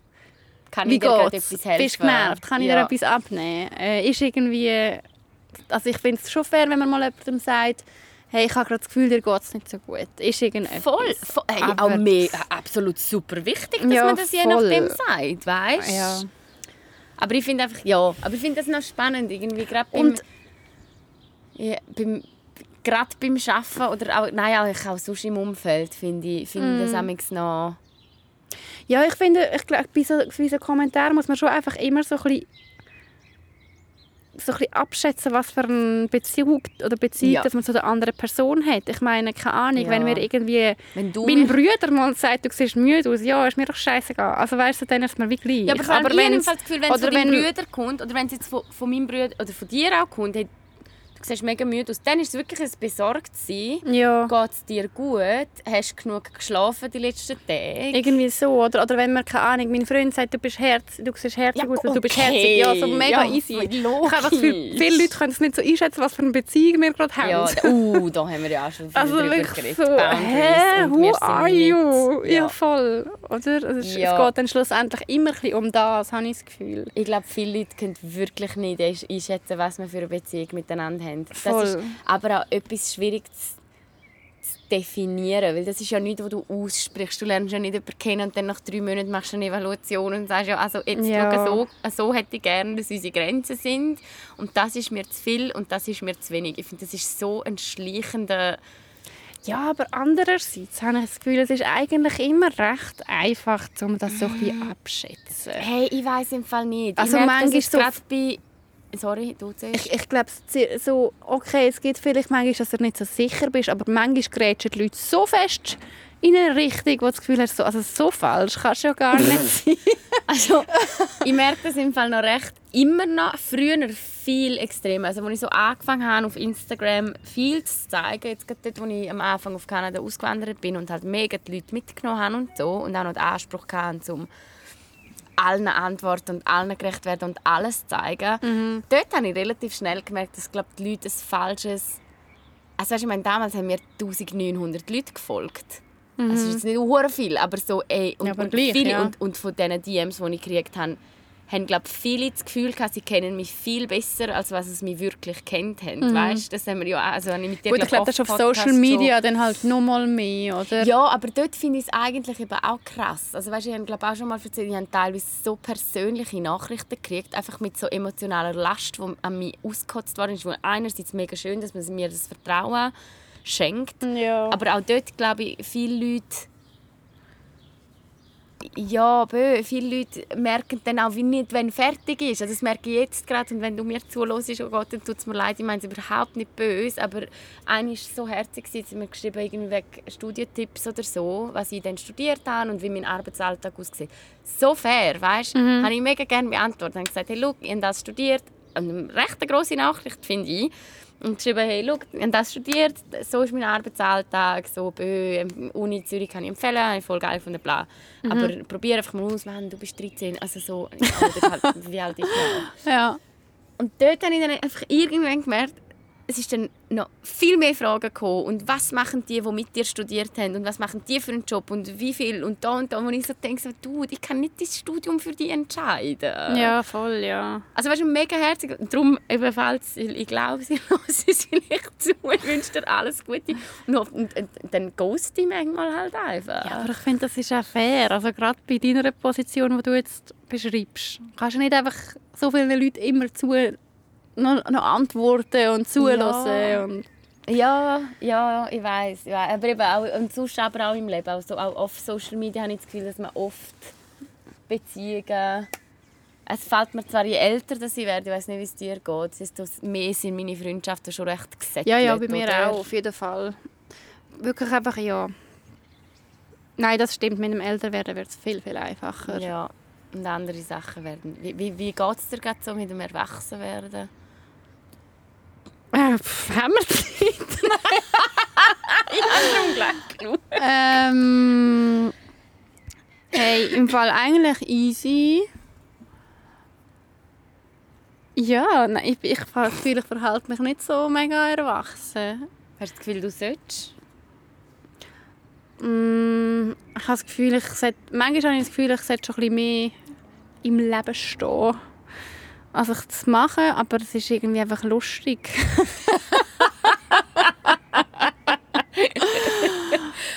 Kann wie ich dir gerade etwas helfen? Bist du genervt? Kann ich ja. dir etwas abnehmen? Äh, ist irgendwie... Also ich finde es schon fair, wenn man mal jemandem sagt, hey, ich habe gerade das Gefühl, dir geht es nicht so gut. Ist irgendetwas. Voll, voll hey, auch mehr, absolut super wichtig, dass Ja, man das je voll. nachdem sagt, weißt? Ja. Aber ich finde einfach, ja, aber ich finde das noch spannend, irgendwie gerade beim, Und- ja, beim gerade beim Arbeiten oder auch, nein, auch, auch sonst im Umfeld finde ich, finde Mm. das noch, Ja, ich finde, ich glaube, bei so, bei so Kommentaren muss man schon einfach immer so ein bisschen so ein bisschen abschätzen, was für einen Bezug oder Bezug Ja. dass man zu der anderen Person hat. Ich meine, keine Ahnung, Ja. wenn mir irgendwie wenn mein Bruder mal sagt, du siehst müde aus, ja, ist mir doch scheißegal. Also weißt du, dann ist mir wie gleich. ja, aber, aber wenn wenn's- ich das Gefühl, wenn es von deinem Bruder kommt oder wenn es jetzt von, von meinem Bruder oder von dir auch kommt, siehst mega müde aus. Dann ist es wirklich ein Besorgtsein. Ja. Geht es dir gut? Hast du genug geschlafen die letzten Tage? Irgendwie so, oder, oder wenn man, keine Ahnung, mein Freund sagt, du bist herz, du siehst herzig Ja, aus, oder du bist okay. herzig. Ja, so mega Ja, easy. logisch. Ich habe das Gefühl, viele Leute können es nicht so einschätzen, was für eine Beziehung wir gerade haben. Ja, uh, da haben wir ja auch schon viel Also drüber geredet. so, hä, who are you? Ja, Ja. voll. Oder? Also es, Ja. es geht dann schlussendlich immer ein bisschen um das, habe ich das Gefühl. Ich glaube, viele Leute können wirklich nicht einschätzen, was wir für eine Beziehung miteinander haben. Das Voll. ist aber auch etwas schwierig zu, definieren, weil das ist ja nichts, was du aussprichst. Du lernst ja nicht jemanden kennen und dann nach drei Monaten machst du eine Evaluation und sagst, ja, also jetzt Ja. so, so hätte ich gerne, dass unsere Grenzen sind und das ist mir zu viel und das ist mir zu wenig. Ich finde, das ist so ein schleichender... Ja, aber andererseits habe ich das Gefühl, es ist eigentlich immer recht einfach, um das so ein bisschen abschätzen. Hey, ich weiß im Fall nicht. Also ich merke, manchmal so- gerade bei... Sorry, du zuerst. Ich, ich glaube, so, okay, es gibt vielleicht manchmal, dass du nicht so sicher bist, aber manchmal grätschen die Leute so fest in eine Richtung, wo du das Gefühl hast, so, also so falsch kannst du ja gar nicht sein. Also, ich merke das im Fall noch recht immer noch. Früher viel extremer. Also, als ich so angefangen habe, auf Instagram viel zu zeigen, jetzt gerade dort, wo ich am Anfang auf Kanada ausgewandert bin und halt mega die Leute mitgenommen habe und so und auch noch den Anspruch hatte, um allen antworten und allen gerecht werden und alles zeigen. Dort habe ich relativ schnell gemerkt, dass glaub, die Leute ein falsches... Also weißt, ich meine, damals haben mir 1900 Leute gefolgt. Also, es ist jetzt nicht hure viel, aber so, ey, und, Ja, aber und gleich, viele, ja. und, und von diesen DMs, die ich gekriegt habe, haben glaub, viele das Gefühl gehabt, sie kennen mich viel besser, als was es mich wirklich kennt haben. Weißt? Das haben wir ja auch, also ich mit dir Gut, ich glaube, das ist auf Social schon- Media dann halt noch mal mehr, oder? ja, aber dort finde ich es eigentlich eben auch krass. Also weißt, ich habe glaub, auch schon mal erzählt, ich habe teilweise so persönliche Nachrichten gekriegt, einfach mit so emotionaler Last, die an mich ausgekotzt worden ist. Wo einerseits mega schön, dass man mir das Vertrauen schenkt, Ja. aber auch dort glaube ich, viele Leute ja, bö, viele Leute merken dann auch wie nicht, wenn fertig ist. Also das merke ich jetzt gerade und wenn du mir zuhörst, oh Gott, dann tut es mir leid, ich meine es überhaupt nicht böse, aber eine war so herzig, sie hat mir geschrieben, irgendwie wegen Studientipps oder so, was ich dann studiert habe und wie mein Arbeitsalltag aussieht. So fair, weißt du, habe ich mega gerne beantwortet. Ich habe gesagt, hey, look, ich habe das studiert, eine recht grosse Nachricht, finde ich. Und geschrieben, hey, schau, ich habe das studiert, so ist mein Arbeitsalltag, so bei Uni Zürich kann ich empfehlen, ich voll geil von der bla. Aber probier einfach mal aus, Mann, du bist 13, also so, ja, oder halt, wie alt ist man? ja. Und dort habe ich dann einfach irgendwann gemerkt, es ist dann noch viel mehr Fragen gekommen. Und was machen die, die mit dir studiert haben? Und was machen die für einen Job? Und wie viel? Und da und da. Und ich so denke, so, du, ich kann nicht das Studium für die entscheiden. ja, voll, ja. Also weißt du, mega herzig. Darum, eben, falls, ich glaube, sie hören es vielleicht zu. Ich wünsche dir alles Gute. Und, und, und, und dann ghost ich manchmal halt einfach. Ja, aber ich finde, das ist auch fair. Also gerade bei deiner Position, die du jetzt beschreibst, kannst du nicht einfach so vielen Leuten immer zu noch, noch antworten und zulassen. Ja. Und Ja, ja, ich weiß. Ja, aber eben auch, und sonst aber auch im Leben. Also auch auf Social Media habe ich das Gefühl, dass man oft Beziehungen... Es fällt mir zwar, je älter dass ich werde, ich weiß nicht, wie es dir geht, desto mehr sind meine Freundschaften schon recht gesettelt. ja, ja, bei mir oder? auch, auf jeden Fall. Wirklich einfach, ja. Nein, das stimmt. Mit dem Älterwerden wird es viel, viel einfacher. Ja, und andere Sachen werden. Wie, wie, wie geht es dir gerade so mit dem Erwachsenwerden? Haben wir Zeit? Unglaublich. ähm, hey, im Fall eigentlich easy. Ja, nein, ich, ich habe Gefühl, ich verhalte mich nicht so mega erwachsen. Hast du das Gefühl, du solltest? Mm, ich habe das Gefühl, ich sollte, manchmal habe ich das Gefühl, ich sollte schon ein bisschen mehr im Leben stehen. Also ich das machen, aber es ist irgendwie einfach lustig.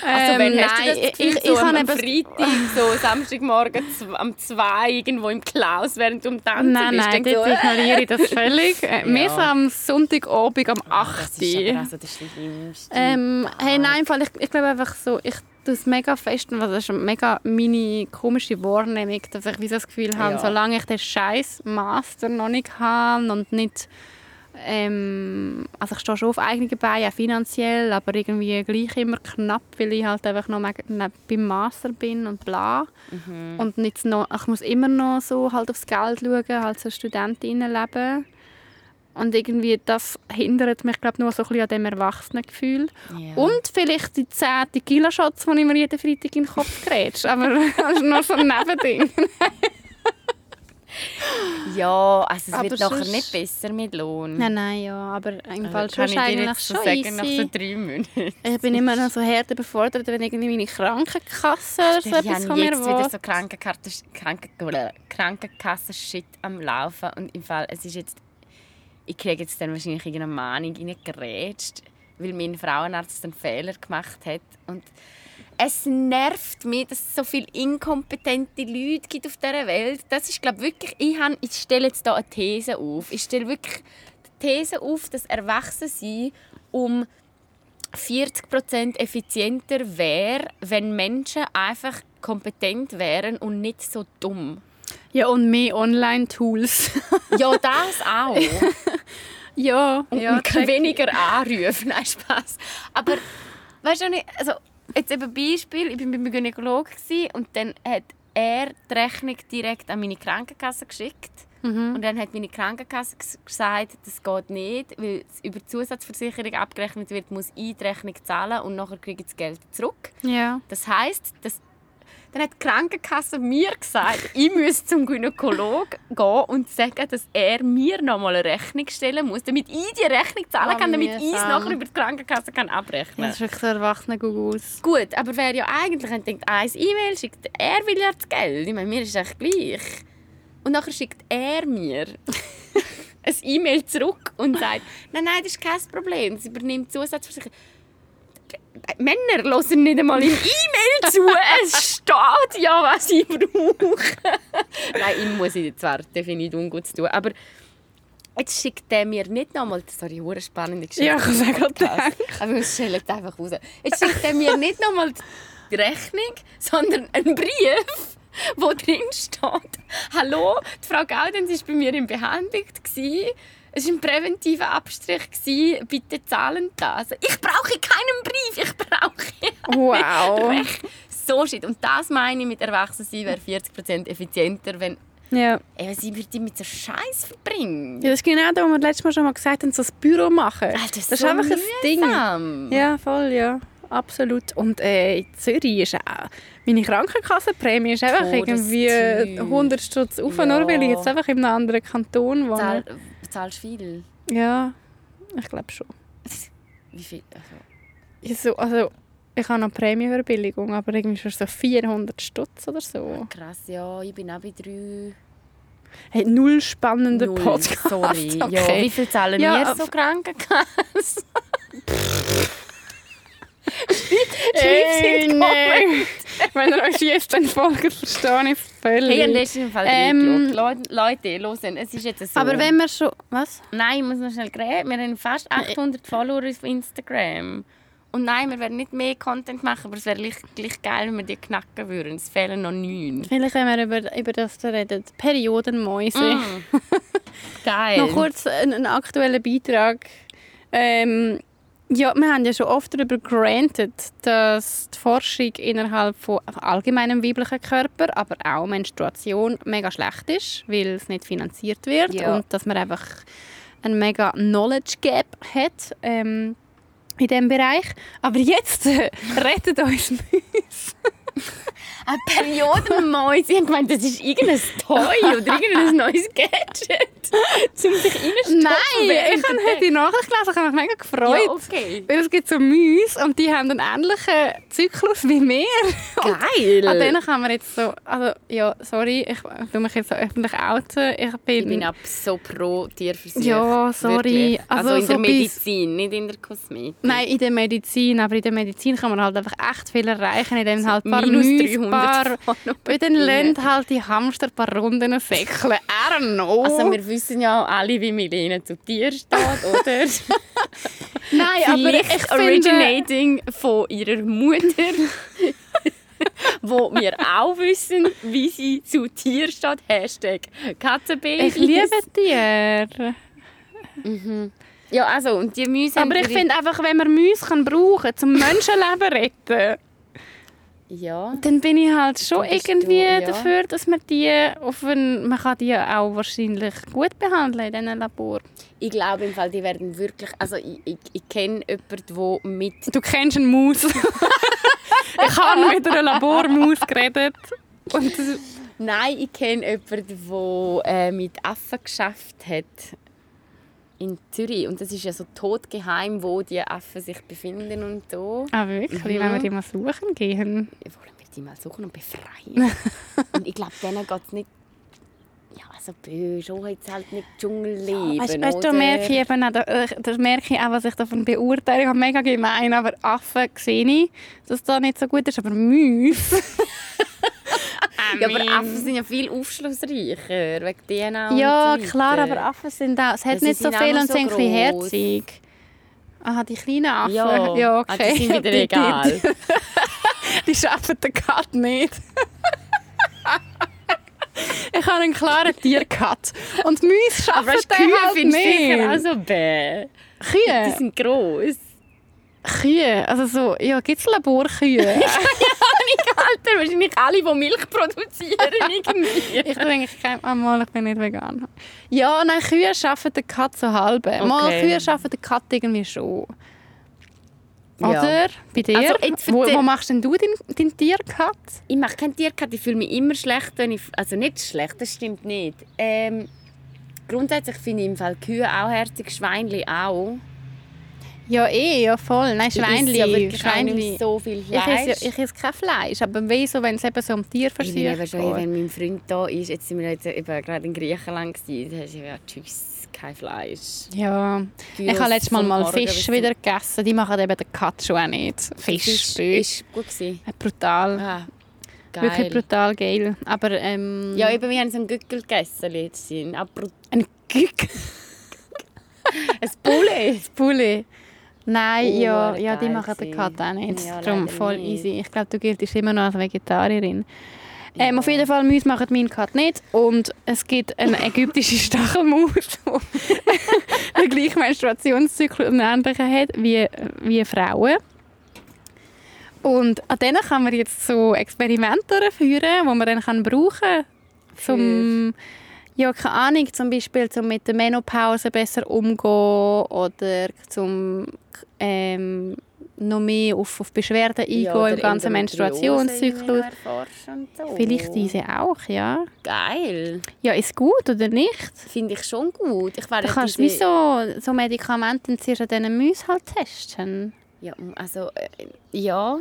Also, wenn Ähm, hast du das nein, Gefühl, ich- so ich am, am Freitag, so Samstagmorgen zw- am 2 irgendwo im Klaus, während du am Tanzen Nein, bist? nein, dort du, ignoriere ich das völlig. Äh, Mehr so am Sonntagabend um 8 Das ist aber also das Schlimmste. Ähm, hey, nein, im Fall, ich, ich glaube einfach so, ich es mega fest, das ist eine mega meine komische Wahrnehmung, dass ich wie das Gefühl habe, Ja. solange ich den scheiß Master noch nicht habe und nicht ähm, also ich stehe schon auf eigenen Beinen, auch finanziell, aber irgendwie gleich immer knapp, weil ich halt einfach noch ne- beim Master bin und bla. Und nicht noch, ich muss immer noch so halt aufs Geld schauen, halt so Studentinnenleben. Und irgendwie das hindert mich, glaube nur so ein bisschen an dem Erwachsenengefühl. Ja. Und vielleicht die 10 Tequila-Shots, die ich mir jeden Freitag in den Kopf grätsch. Aber das ist nur so ein Nebending. Ja, also es Aber wird nachher nicht besser mit Lohn. Nein, nein, ja. Aber im Also Fall kann schon ich dir jetzt so schon sagen, nach so easy. drei Monaten. Ich bin immer noch so hart überfordert, wenn irgendwie meine Krankenkasse oder so Ich etwas von mir jetzt wieder will. so Krankenkarte, Kranken, Krankenkassen-Shit am Laufen. Und im Fall, es ist jetzt... Ich kriege jetzt dann wahrscheinlich irgendeine Mahnung reingerätscht, weil mein Frauenarzt einen Fehler gemacht hat. Und es nervt mich, dass es so viele inkompetente Leute gibt auf dieser Welt. Das ist, glaube wirklich... Ich, habe, ich stelle jetzt hier eine These auf. Ich stelle wirklich die These auf, dass Erwachsene um 40% effizienter wäre, wenn Menschen einfach kompetent wären und nicht so dumm. Ja, und mehr Online-Tools. Ja, das auch. ja, Und ja, weniger anrufen. Nein, Spaß. Aber weißt du nicht, also jetzt eben Beispiel, ich war beim Gynäkologen gewesen und dann hat er die Rechnung direkt an meine Krankenkasse geschickt. Mhm. Und dann hat meine Krankenkasse ges- gesagt, das geht nicht, weil es über die Zusatzversicherung abgerechnet wird, muss ich die Rechnung zahlen und nachher kriege ich das Geld zurück. Ja. Das heisst, dass dann hat die Krankenkasse mir gesagt, ich müsse zum Gynäkologen gehen und sagen, dass er mir nochmal eine Rechnung stellen muss, damit ich die Rechnung zahlen Oh, kann, damit ich es nachher über die Krankenkasse kann abrechnen Das ist wirklich so erwachsene Googles. Gut, aber wer ja eigentlich denkt, ein E-Mail schickt, er will ja das Geld. Ich meine, mir ist es echt gleich. Und nachher schickt er mir ein E-Mail zurück und sagt, nein, nein, das ist kein Problem, das übernimmt Zusatzversicherung. Männer hören nicht einmal im E-Mail zu. Es steht ja, was ich brauche. Nein, ihm muss ich zwar definitiv ungut tun, aber jetzt schickt er mir nicht nochmal, sorry, eine spannende Geschichte. Ja, ich habe es auch. Aber wir stellen es einfach raus. Jetzt schickt er mir nicht nochmal die Rechnung, sondern einen Brief, wo drin steht: Hallo, die Frau Gaudenz war bei mir in Behandlung. gewesen. Es war ein präventiver Abstrich. gewesen. Bitte zahlen das. Ich brauche keinen Brief, ich brauche Wow. Recht. So shit. Und das meine ich mit Erwachsensein wäre 40% effizienter, wenn Ja. ey, sie würde mit so Scheiß verbringen. ja, das ist genau das, was wir letztes Mal schon mal gesagt haben, so das Büro machen. Alter, das ist so einfach ein Ding. mühsam. Ja, voll, ja. Absolut. Und äh, in Zürich ist auch... Meine Krankenkassenprämie ist einfach irgendwie Todesteuer. 100 Stutz auf, Ja. nur weil ich jetzt einfach in einem anderen Kanton wohne. Zahl, zahlst viel? Ja, ich glaube schon. Wie viel? Also, Ja, so, also, ich habe noch Prämienverbilligung, aber irgendwie schon so 400 Stutz oder so. krass, ja, ich bin auch bei drei. Hey, null spannender Null, Podcast. Sorry. Ja, Okay. wie viel zahlen Ja, wir so Krankenkasse? Hey, nein. Wenn ihr euch jetzt dann folgt, verstehe ich es völlig. Hey, an diesem Fall Ähm, ähm, Leute, hören, es ist jetzt so. aber wenn wir schon... Was? Nein, ich muss noch schnell reden. Wir haben fast 800 Follower auf Instagram. Und nein, wir werden nicht mehr Content machen, aber es wäre gleich, gleich geil, wenn wir die knacken würden. Es fehlen noch neun. Vielleicht, wenn wir über, über das reden. Periodenmäuse. Mm. Geil. Noch kurz einen, einen aktuellen Beitrag. Ähm, ja, wir haben ja schon oft darüber granted, dass die Forschung innerhalb von allgemeinem weiblichen Körper, aber auch Menstruation mega schlecht ist, weil es nicht finanziert wird Ja. und dass man einfach ein mega Knowledge Gap hat ähm, in diesem Bereich. Aber jetzt äh, rettet uns Müs. Eine Periodenmäuse. Ich habe gemeint, das ist irgendein Toy oder irgendein neues Gadget, um sich reinzustopfen. Nein, ich habe heute die Nachricht gelesen, ich habe mich mega gefreut. Ja, okay. Weil es gibt so Mäuse und die haben einen ähnlichen Zyklus wie wir. Geil. An denen kann man jetzt so... Also, ja, sorry, ich tue mich jetzt so öffentlich outen. Ich bin... Ich bin ab so pro Tierversuch. Ja, sorry. Also, Also in der so Medizin, nicht in der Kosmetik. Nein, in der Medizin, aber in der Medizin kann man halt einfach echt viel erreichen, indem halt ein paar Mäuse, 300 paar... von Weil dann lernt halt die Hamster ein paar Runden säckeln. I don't know. Also wir wissen ja alle, wie Milene zu Tier steht, oder? Nein, aber ich finde... originating von ihrer Mutter, wo wir auch wissen, wie sie zu Tier steht. Hashtag Katzenbabys. Ich liebe Tiere. Ja, also, und die Mäuse Aber ich finde einfach, wenn man Mäuse kann brauchen zum Menschenleben retten, Ja. dann bin ich halt schon irgendwie du, ja. dafür, dass man die auf ein, man kann die auch wahrscheinlich gut behandeln in diesem Labor. Ich glaube im Fall, die werden wirklich... Also ich, ich, ich kenne jemanden, der mit... Du kennst eine Maus. ich habe mit einer Labormaus geredet. Und Nein, ich kenne jemanden, der äh, mit Affen geschafft hat. In Zürich. Und das ist ja so totgeheim, wo die Affen sich befinden und so. ah, wirklich? Wenn wir die mal suchen gehen. Wollen wir die mal suchen und befreien? und ich glaube, denen geht es nicht... Ja, so böse. Schon jetzt halt nicht Dschungelleben, Weißt, weißt, da merke ich eben auch, da, äh, da merke ich auch, was ich davon beurteile. Ich habe mega gemein, aber Affen sehe ich, dass das nicht so gut ist. Aber Mäuse... Ja, aber Affen sind ja viel aufschlussreicher, wegen DNA Ja, und so klar, aber Affen sind auch... Es hat Ja, nicht so viel und so sind ein bisschen herzig. Aha, die kleinen Affen. Ja, ja Ah, okay. die sind wieder Die- die- egal. Die schaffen den Cut nicht. ich habe einen klaren Tiercut. Und Mäuse schaffen Aber den Kühe halt findest sicher nicht. auch so bäh. Die Kühe? sind gross. Kühe? Also so, ja, gibt es Laborkühe? Alter, wahrscheinlich alle, die Milch produzieren, irgendwie. ich bin eigentlich kein... Ah, mal, ich bin nicht vegan. Ja, nein, Kühe schaffen den Cut so halb. Mal, Okay. Kühe schaffen den Cut irgendwie schon. Ja. Oder? Bei dir? Also, jetzt wo, wo machst denn du deinen dein Tiercut? Ich mache keinen Tiercut, ich fühle mich immer schlecht, wenn ich... Also nicht schlecht, das stimmt nicht. Ähm, grundsätzlich finde ich im Fall Kühe auch herzig, Schweinli auch. Ja, eh, ja voll. Nein, Ich Schweinli. ja wirklich auch Schweinli. so viel Ich Fleisch. esse, ich esse kein Fleisch, aber wieso, wenn es eben so um Ich bin eben Tierversuche schon, wenn mein Freund da ist, jetzt sind wir jetzt eben gerade in Griechenland gewesen, da hast du ja tschüss, kein Fleisch. Ja, Gyros ich habe letztes Mal mal Morgen Fisch zum- wieder gegessen. Die machen eben den Cut schon auch nicht. Fisch, Fisch gut gewesen. brutal. Ah, Wirklich geil. brutal geil. Aber ähm, Ja, eben, wir haben so einen Gückel gegessen letztens. Aber ein Gück. ein Bulle. Nein, Oh, ja, ja, die machen den. Cut auch nicht. Ja, Darum voll nicht. easy. Ich glaube, du giltst immer noch als Vegetarierin. Ähm, auf jeden Fall, Mäuse machen meinen Cut nicht. Und es gibt eine ägyptische Stachelmaus, die den gleichen Menstruationszyklus und Ähnlichem hat wie, wie Frauen. Und an denen kann man jetzt so Experimente durchführen, die man dann kann brauchen kann. Zum, ja, keine Ahnung, zum Beispiel zum mit der Menopause besser umgehen oder zum ähm, noch mehr auf, auf Beschwerden eingehen im ganzen Menstruationszyklus. So. Vielleicht diese auch, ja. Geil. Ja, ist gut oder nicht? Finde ich schon gut. Ich wäre Da kannst du wie so, so Medikamente zuerst an diesen Mäusen halt testen. Ja, also, äh, ja.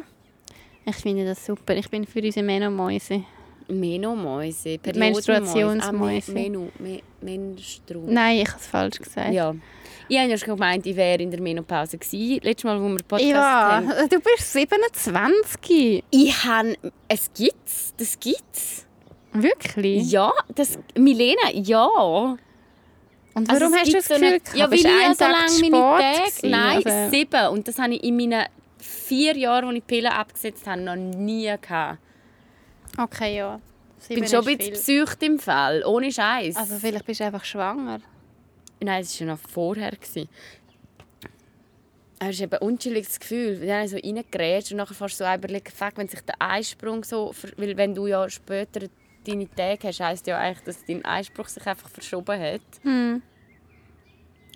Ich finde das super. Ich bin für unsere Menomäuse. Menomäuse, Menstruationsmäuse. Ah, Me- Menu, Me Menstru. Nein, ich habe es falsch gesagt. Ja. Ich habe ja schon gemeint, ich wäre in der Menopause gewesen. Letztes Mal, wo wir Podcast Ja, haben. du bist 27. Ich habe... Es gibt's. Das gibt's. Wirklich? Ja, das... Milena, ja. Und Also warum es hast du das so Gefühl eine- gehabt? Ja, weil Bist ich ja so lange meine Tage... Nein, oder? sieben. Und das habe ich in meinen vier Jahren, als ich die Pille abgesetzt habe, noch nie gehabt. Okay, ja. Ich bin schon ein bisschen psycht im Fall, ohne Scheiß. Also vielleicht bist du einfach schwanger. Nein, es war schon noch vorher. es ist eben ein unchilliges Gefühl. Wenn du so reingerätst und nachher fährst du so überlegen, fuck, wenn sich der Einsprung so... Weil wenn du ja später deine Tage hast, heisst ja eigentlich, dass dein Einspruch sich einfach verschoben hat. Hm.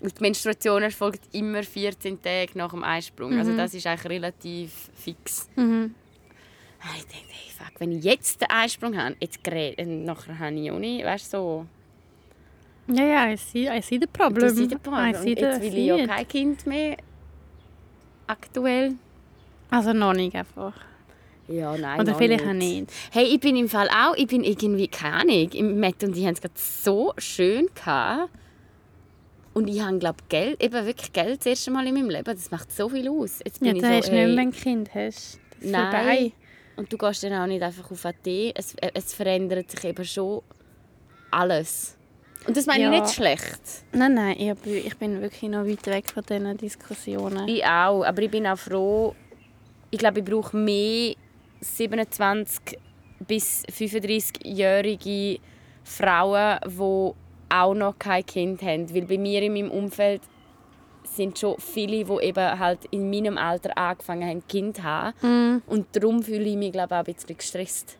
Und die Menstruation erfolgt immer 14 Tage nach dem Einsprung. Also das ist eigentlich relativ fix. Mhm. Und Ich denke, hey, fuck, wenn ich jetzt den Einsprung habe, jetzt gerät, und nachher habe ich auch nicht, weißt so... Ja, ja, I see, I see the Du problem. siehst den Plan. I Und see the, jetzt will ich ja kein Kind mehr. Aktuell. Also noch nicht einfach. Ja, nein, Oder vielleicht auch nicht. Hey, ich bin im Fall auch, ich bin irgendwie, keine Ahnung, im Matt und ich haben es gerade so schön gehabt. Und ich habe, glaube Geld, eben wirklich Geld das erste Mal in meinem Leben. Das macht so viel aus. Jetzt bin Ja, ich so, hast du nicht hey, mehr, ein Kind hast. Das ist Nein. vorbei. Und du gehst dann auch nicht einfach auf AT. Es, äh, es verändert sich eben schon alles. Und das meine Ja. ich nicht schlecht. Nein, nein, ich, hab- ich bin wirklich noch weit weg von diesen Diskussionen. Ich auch, aber ich bin auch froh. Ich glaube, ich brauche mehr 27 bis 35-jährige Frauen, die auch noch kein Kind haben. Weil bei mir in meinem Umfeld sind schon viele, die eben halt in meinem Alter angefangen haben, Kind zu haben. Mm. Und darum fühle ich mich, glaube ich, auch ein bisschen gestresst.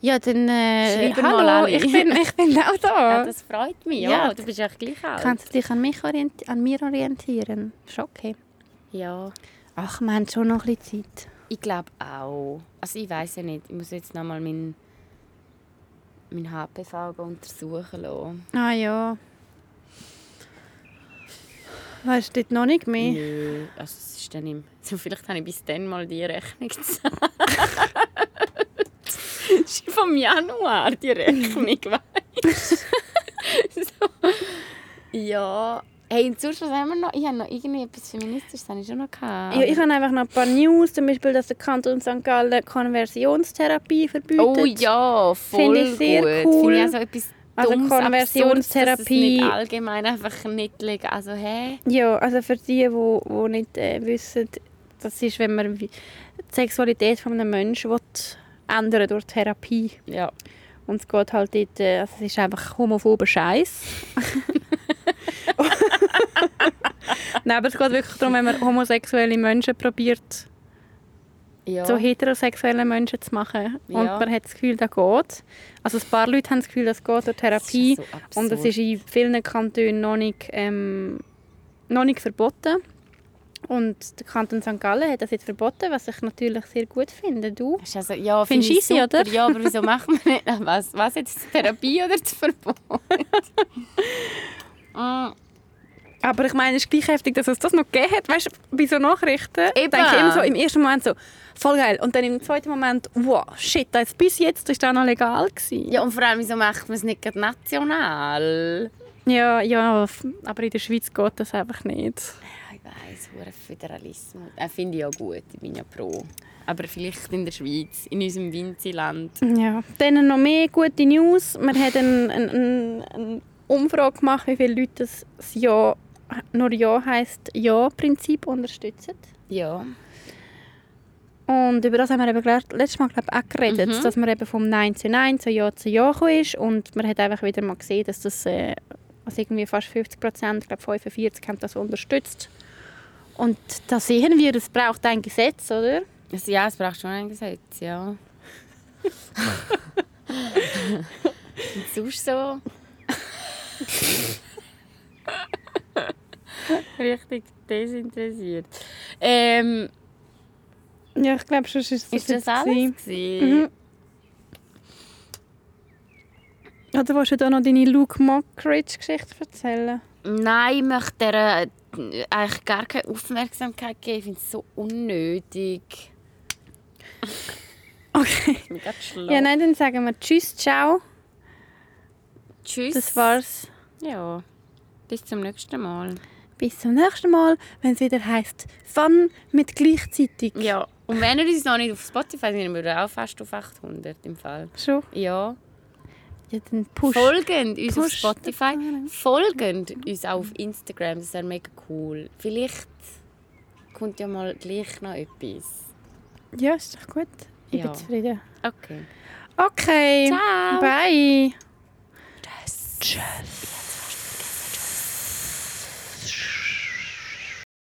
Ja, dann äh, hallo, mal alle. ich bin, ich bin auch da. Ja, das freut mich. Ja, Ja. du bist ja gleich alt. Kannst du dich an, mich an mir orientieren? Ist okay. Ja, Ach, wir haben schon noch ein bisschen Zeit. ich glaube auch. Also ich weiß ja nicht. Ich muss jetzt noch mal meinen mein HPV untersuchen lassen. Ah ja. Weißt du dort noch nicht mehr? Nö, also es ist dann im... Also vielleicht habe ich bis dann mal die Rechnung gezahlt. das ist vom Januar, die Rechnung, weißt du? so. Ja. Hey, und sonst, was haben wir noch? Ich habe noch irgendwie etwas Feministisches, habe ich schon noch gehabt. Ja, ich habe einfach noch ein paar News, zum Beispiel, dass der Kanton St. Gallen Konversionstherapie verbietet. Oh ja, voll Finde ich sehr gut. cool. Finde ich also etwas Also Dummes, Konversionstherapie- es nicht allgemein einfach nicht legal Also, hä? Ja, also für die, die, die nicht äh, wissen, das ist, wenn man die Sexualität von einem Menschen will ändern durch Therapie. Ja. Und es geht halt dort, äh, also es ist einfach homophober Scheiß. Nein, aber es geht wirklich darum, wenn man homosexuelle Menschen probiert, ja. so heterosexuelle Menschen zu machen. Und Ja. man hat das Gefühl, das geht. Also ein paar Leute haben das Gefühl, das geht durch Therapie. Das so Und es absurd. ist in vielen Kantonen noch nicht, ähm, noch nicht verboten. Und der Kanton St. Gallen hat das jetzt verboten, was ich natürlich sehr gut finde. Du? Das also, ja, Findest du easy, super. oder? Ja, aber wieso macht man nicht? Was, was jetzt? Therapie oder das Verbot? Mm, Aber ich meine, es ist gleich heftig, dass es das noch gegeben hat. Weißt du, bei so Nachrichten Eben. denke ich immer so im ersten Moment so, voll geil. Und dann im zweiten Moment, wow, shit, das bis jetzt ist das noch legal gewesen. ja, und vor allem, wieso macht man es nicht gerade national? ja, ja, aber in der Schweiz geht das einfach nicht. Ja, ich weiss, hure Föderalismus. Äh, Finde ich ja gut, ich bin ja pro. Aber vielleicht in der Schweiz, in unserem Winziland. Ja. Dann noch mehr gute News. Wir haben eine, eine, eine Umfrage gemacht, wie viele Leute das das Ja, nur Ja heisst Ja-Prinzip unterstützen. Ja. Und über das haben wir eben letztes Mal glaub, auch geredet, Mhm. dass man eben vom Nein zu Nein zu Ja zu Ja gekommen ist. Und man hat einfach wieder mal gesehen, dass das äh, also irgendwie fast 50 Prozent, ich glaube 45 haben das unterstützt. Und da sehen wir, es braucht ein Gesetz, oder? Ja, es braucht schon ein Gesetz, ja. Und sonst so? Richtig desinteressiert. Ähm, Ja, ich glaube, sonst ist das, ist das alles? gewesen. Mhm. Oder willst du da noch deine Luke Mockridge-Geschichte erzählen? Nein, ich möchte der äh, eigentlich gar keine Aufmerksamkeit geben. Ich finde es so unnötig. Okay. Ja, nein, dann sagen wir Tschüss, ciao. Tschüss. Das war's. Ja. Bis zum nächsten Mal. Bis zum nächsten Mal, wenn es wieder heißt Fun mit gleichzeitig. Ja. Und wenn ihr uns noch nicht auf Spotify sind, sind wir auch fast auf 800 im Fall. Schon? Ja. Ja, dann push. Folgend uns auf Push. Spotify. Folgend uns auch auf Instagram. Das wäre mega cool. Vielleicht kommt ja mal gleich noch etwas. Ja, ist doch gut. Ich Ja. bin zufrieden. Okay. Okay. Ciao. Bye. Tschüss. Tschüss.